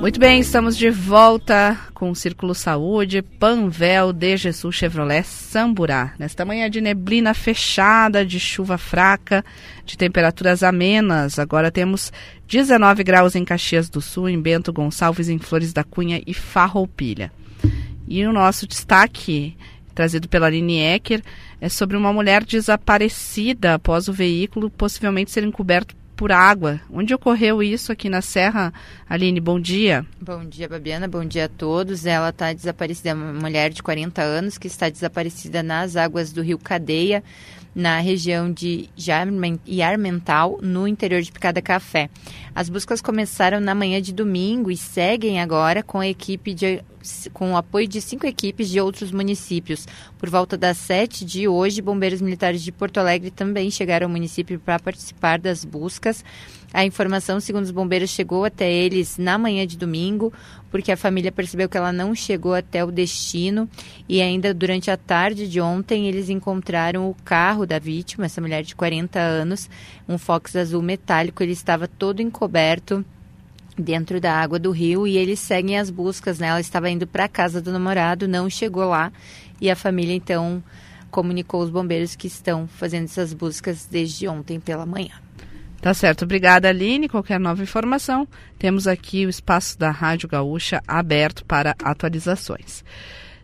Muito bem, estamos de volta com o Círculo Saúde, Panvel, de Jesus Chevrolet, Samburá. Nesta manhã de neblina fechada, de chuva fraca, de temperaturas amenas. Agora temos 19 graus em Caxias do Sul, em Bento Gonçalves, em Flores da Cunha e Farroupilha. E o nosso destaque trazido pela Aline Ecker, é sobre uma mulher desaparecida após o veículo possivelmente ser encoberto por água. Onde ocorreu isso aqui na Serra? Aline, bom dia. Bom dia, Babiana. Bom dia a todos. Ela está desaparecida, é uma mulher de 40 anos que está desaparecida nas águas do rio Cadeia, na região de Yarmental, no interior de Picada Café. As buscas começaram na manhã de domingo e seguem agora com a equipe de com o apoio de cinco equipes de outros municípios. Por volta das sete de hoje, bombeiros militares de Porto Alegre também chegaram ao município para participar das buscas. A informação, segundo os bombeiros, chegou até eles na manhã de domingo, porque a família percebeu que ela não chegou até o destino e ainda durante a tarde de ontem eles encontraram o carro da vítima, essa mulher de 40 anos, um Fox azul metálico, ele estava todo encoberto dentro da água do rio e eles seguem as buscas, né? Ela estava indo para a casa do namorado, não chegou lá e a família então comunicou os bombeiros que estão fazendo essas buscas desde ontem pela manhã. Tá certo, obrigada Aline. Qualquer nova informação, temos aqui o espaço da Rádio Gaúcha aberto para atualizações.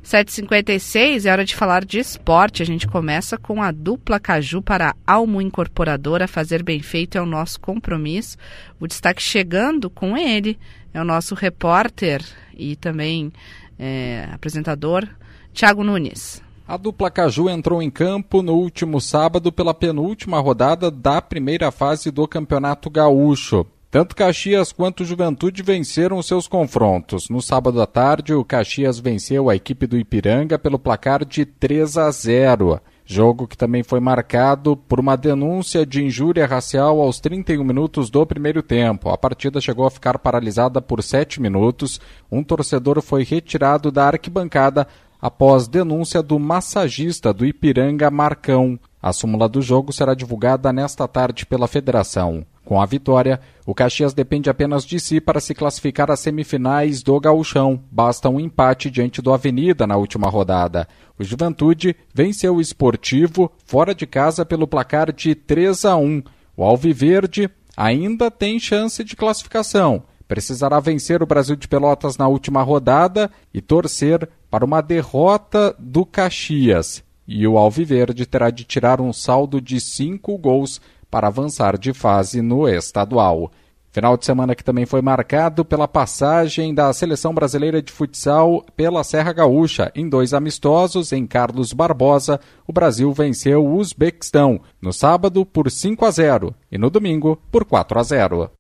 7h56 é hora de falar de esporte. A gente começa com a dupla Caju para Almo Incorporadora. Fazer bem feito é o nosso compromisso. O destaque chegando com ele é o nosso repórter e também é, apresentador, Tiago Nunes. A dupla Caju entrou em campo no último sábado pela penúltima rodada da primeira fase do Campeonato Gaúcho. Tanto Caxias quanto Juventude venceram seus confrontos. No sábado à tarde, o Caxias venceu a equipe do Ipiranga pelo placar de 3 a 0. Jogo que também foi marcado por uma denúncia de injúria racial aos 31 minutos do primeiro tempo. A partida chegou a ficar paralisada por 7 minutos. Um torcedor foi retirado da arquibancada após denúncia do massagista do Ipiranga Marcão. A súmula do jogo será divulgada nesta tarde pela federação. Com a vitória, o Caxias depende apenas de si para se classificar às semifinais do Gauchão. Basta um empate diante do Avenida na última rodada. O Juventude venceu o Esportivo fora de casa pelo placar de 3 a 1. O Alviverde ainda tem chance de classificação. Precisará vencer o Brasil de Pelotas na última rodada e torcer para uma derrota do Caxias. E o Alviverde terá de tirar um saldo de cinco gols para avançar de fase no estadual. Final de semana que também foi marcado pela passagem da seleção brasileira de futsal pela Serra Gaúcha. Em dois amistosos, em Carlos Barbosa, o Brasil venceu o Uzbequistão, no sábado por 5 a 0 e no domingo por 4 a 0.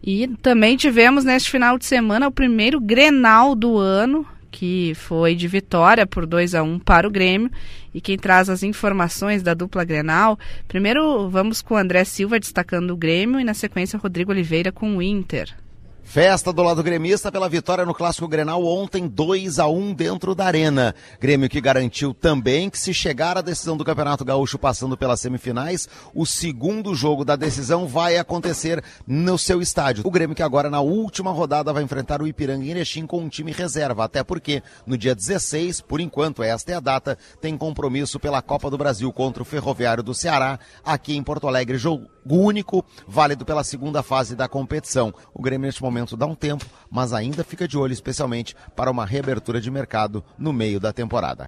E também tivemos neste final de semana o primeiro Grenal do ano, que foi de vitória por 2 a 1 para o Grêmio. E quem traz as informações da dupla Grenal, primeiro vamos com o André Silva destacando o Grêmio e na sequência Rodrigo Oliveira com o Inter. Festa do lado gremista pela vitória no Clássico Grenal ontem, 2 a 1 dentro da Arena. Grêmio que garantiu também que se chegar a decisão do Campeonato Gaúcho passando pelas semifinais, o segundo jogo da decisão vai acontecer no seu estádio. O Grêmio que agora na última rodada vai enfrentar o Ipiranga em Erechim com um time reserva, até porque no dia 16, por enquanto esta é a data, tem compromisso pela Copa do Brasil contra o Ferroviário do Ceará, aqui em Porto Alegre, jogo único, válido pela segunda fase da competição. O Grêmio neste momento dá um tempo, mas ainda fica de olho especialmente para uma reabertura de mercado no meio da temporada.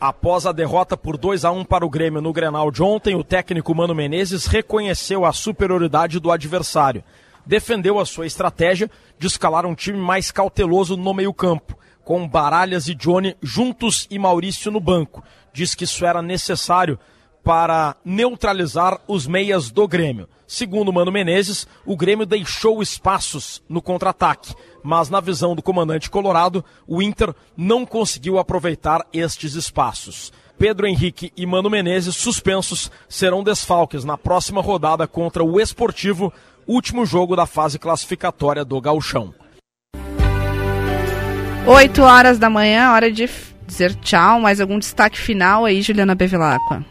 Após a derrota por 2 a 1 para o Grêmio no Grenal de ontem, o técnico Mano Menezes reconheceu a superioridade do adversário. Defendeu a sua estratégia de escalar um time mais cauteloso no meio-campo, com Baralhas e Johnny juntos e Maurício no banco. Diz que isso era necessário para neutralizar os meias do Grêmio. Segundo Mano Menezes, o Grêmio deixou espaços no contra-ataque, mas na visão do comandante colorado, o Inter não conseguiu aproveitar estes espaços. Pedro Henrique e Mano Menezes, suspensos, serão desfalques na próxima rodada contra o Esportivo, último jogo da fase classificatória do Gauchão. 8 horas da manhã, hora de dizer tchau. Mais algum destaque final aí, Juliana Bevilacqua?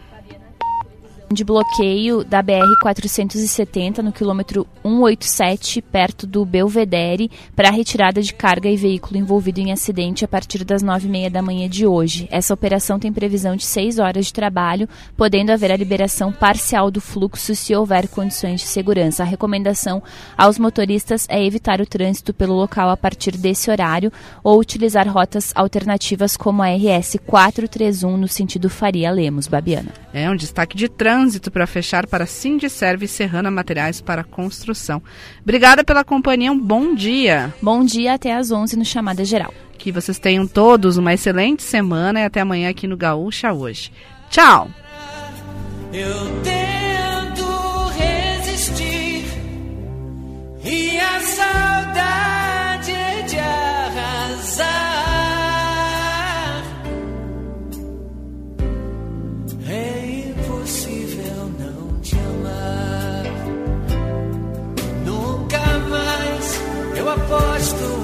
De bloqueio da BR-470 no quilômetro 187, perto do Belvedere, para retirada de carga e veículo envolvido em acidente a partir das 9h30 da manhã de hoje. Essa operação tem previsão de 6 horas de trabalho, podendo haver a liberação parcial do fluxo se houver condições de segurança. A recomendação aos motoristas é evitar o trânsito pelo local a partir desse horário ou utilizar rotas alternativas como a RS 431 no sentido Faria Lemos, Babiana. É um destaque de trânsito trânsito para fechar para Serve Serrana Materiais para Construção. Obrigada pela companhia, um bom dia. Bom dia até às 11 no Chamada Geral. Que vocês tenham todos uma excelente semana e até amanhã aqui no Gaúcha hoje. Tchau! aposto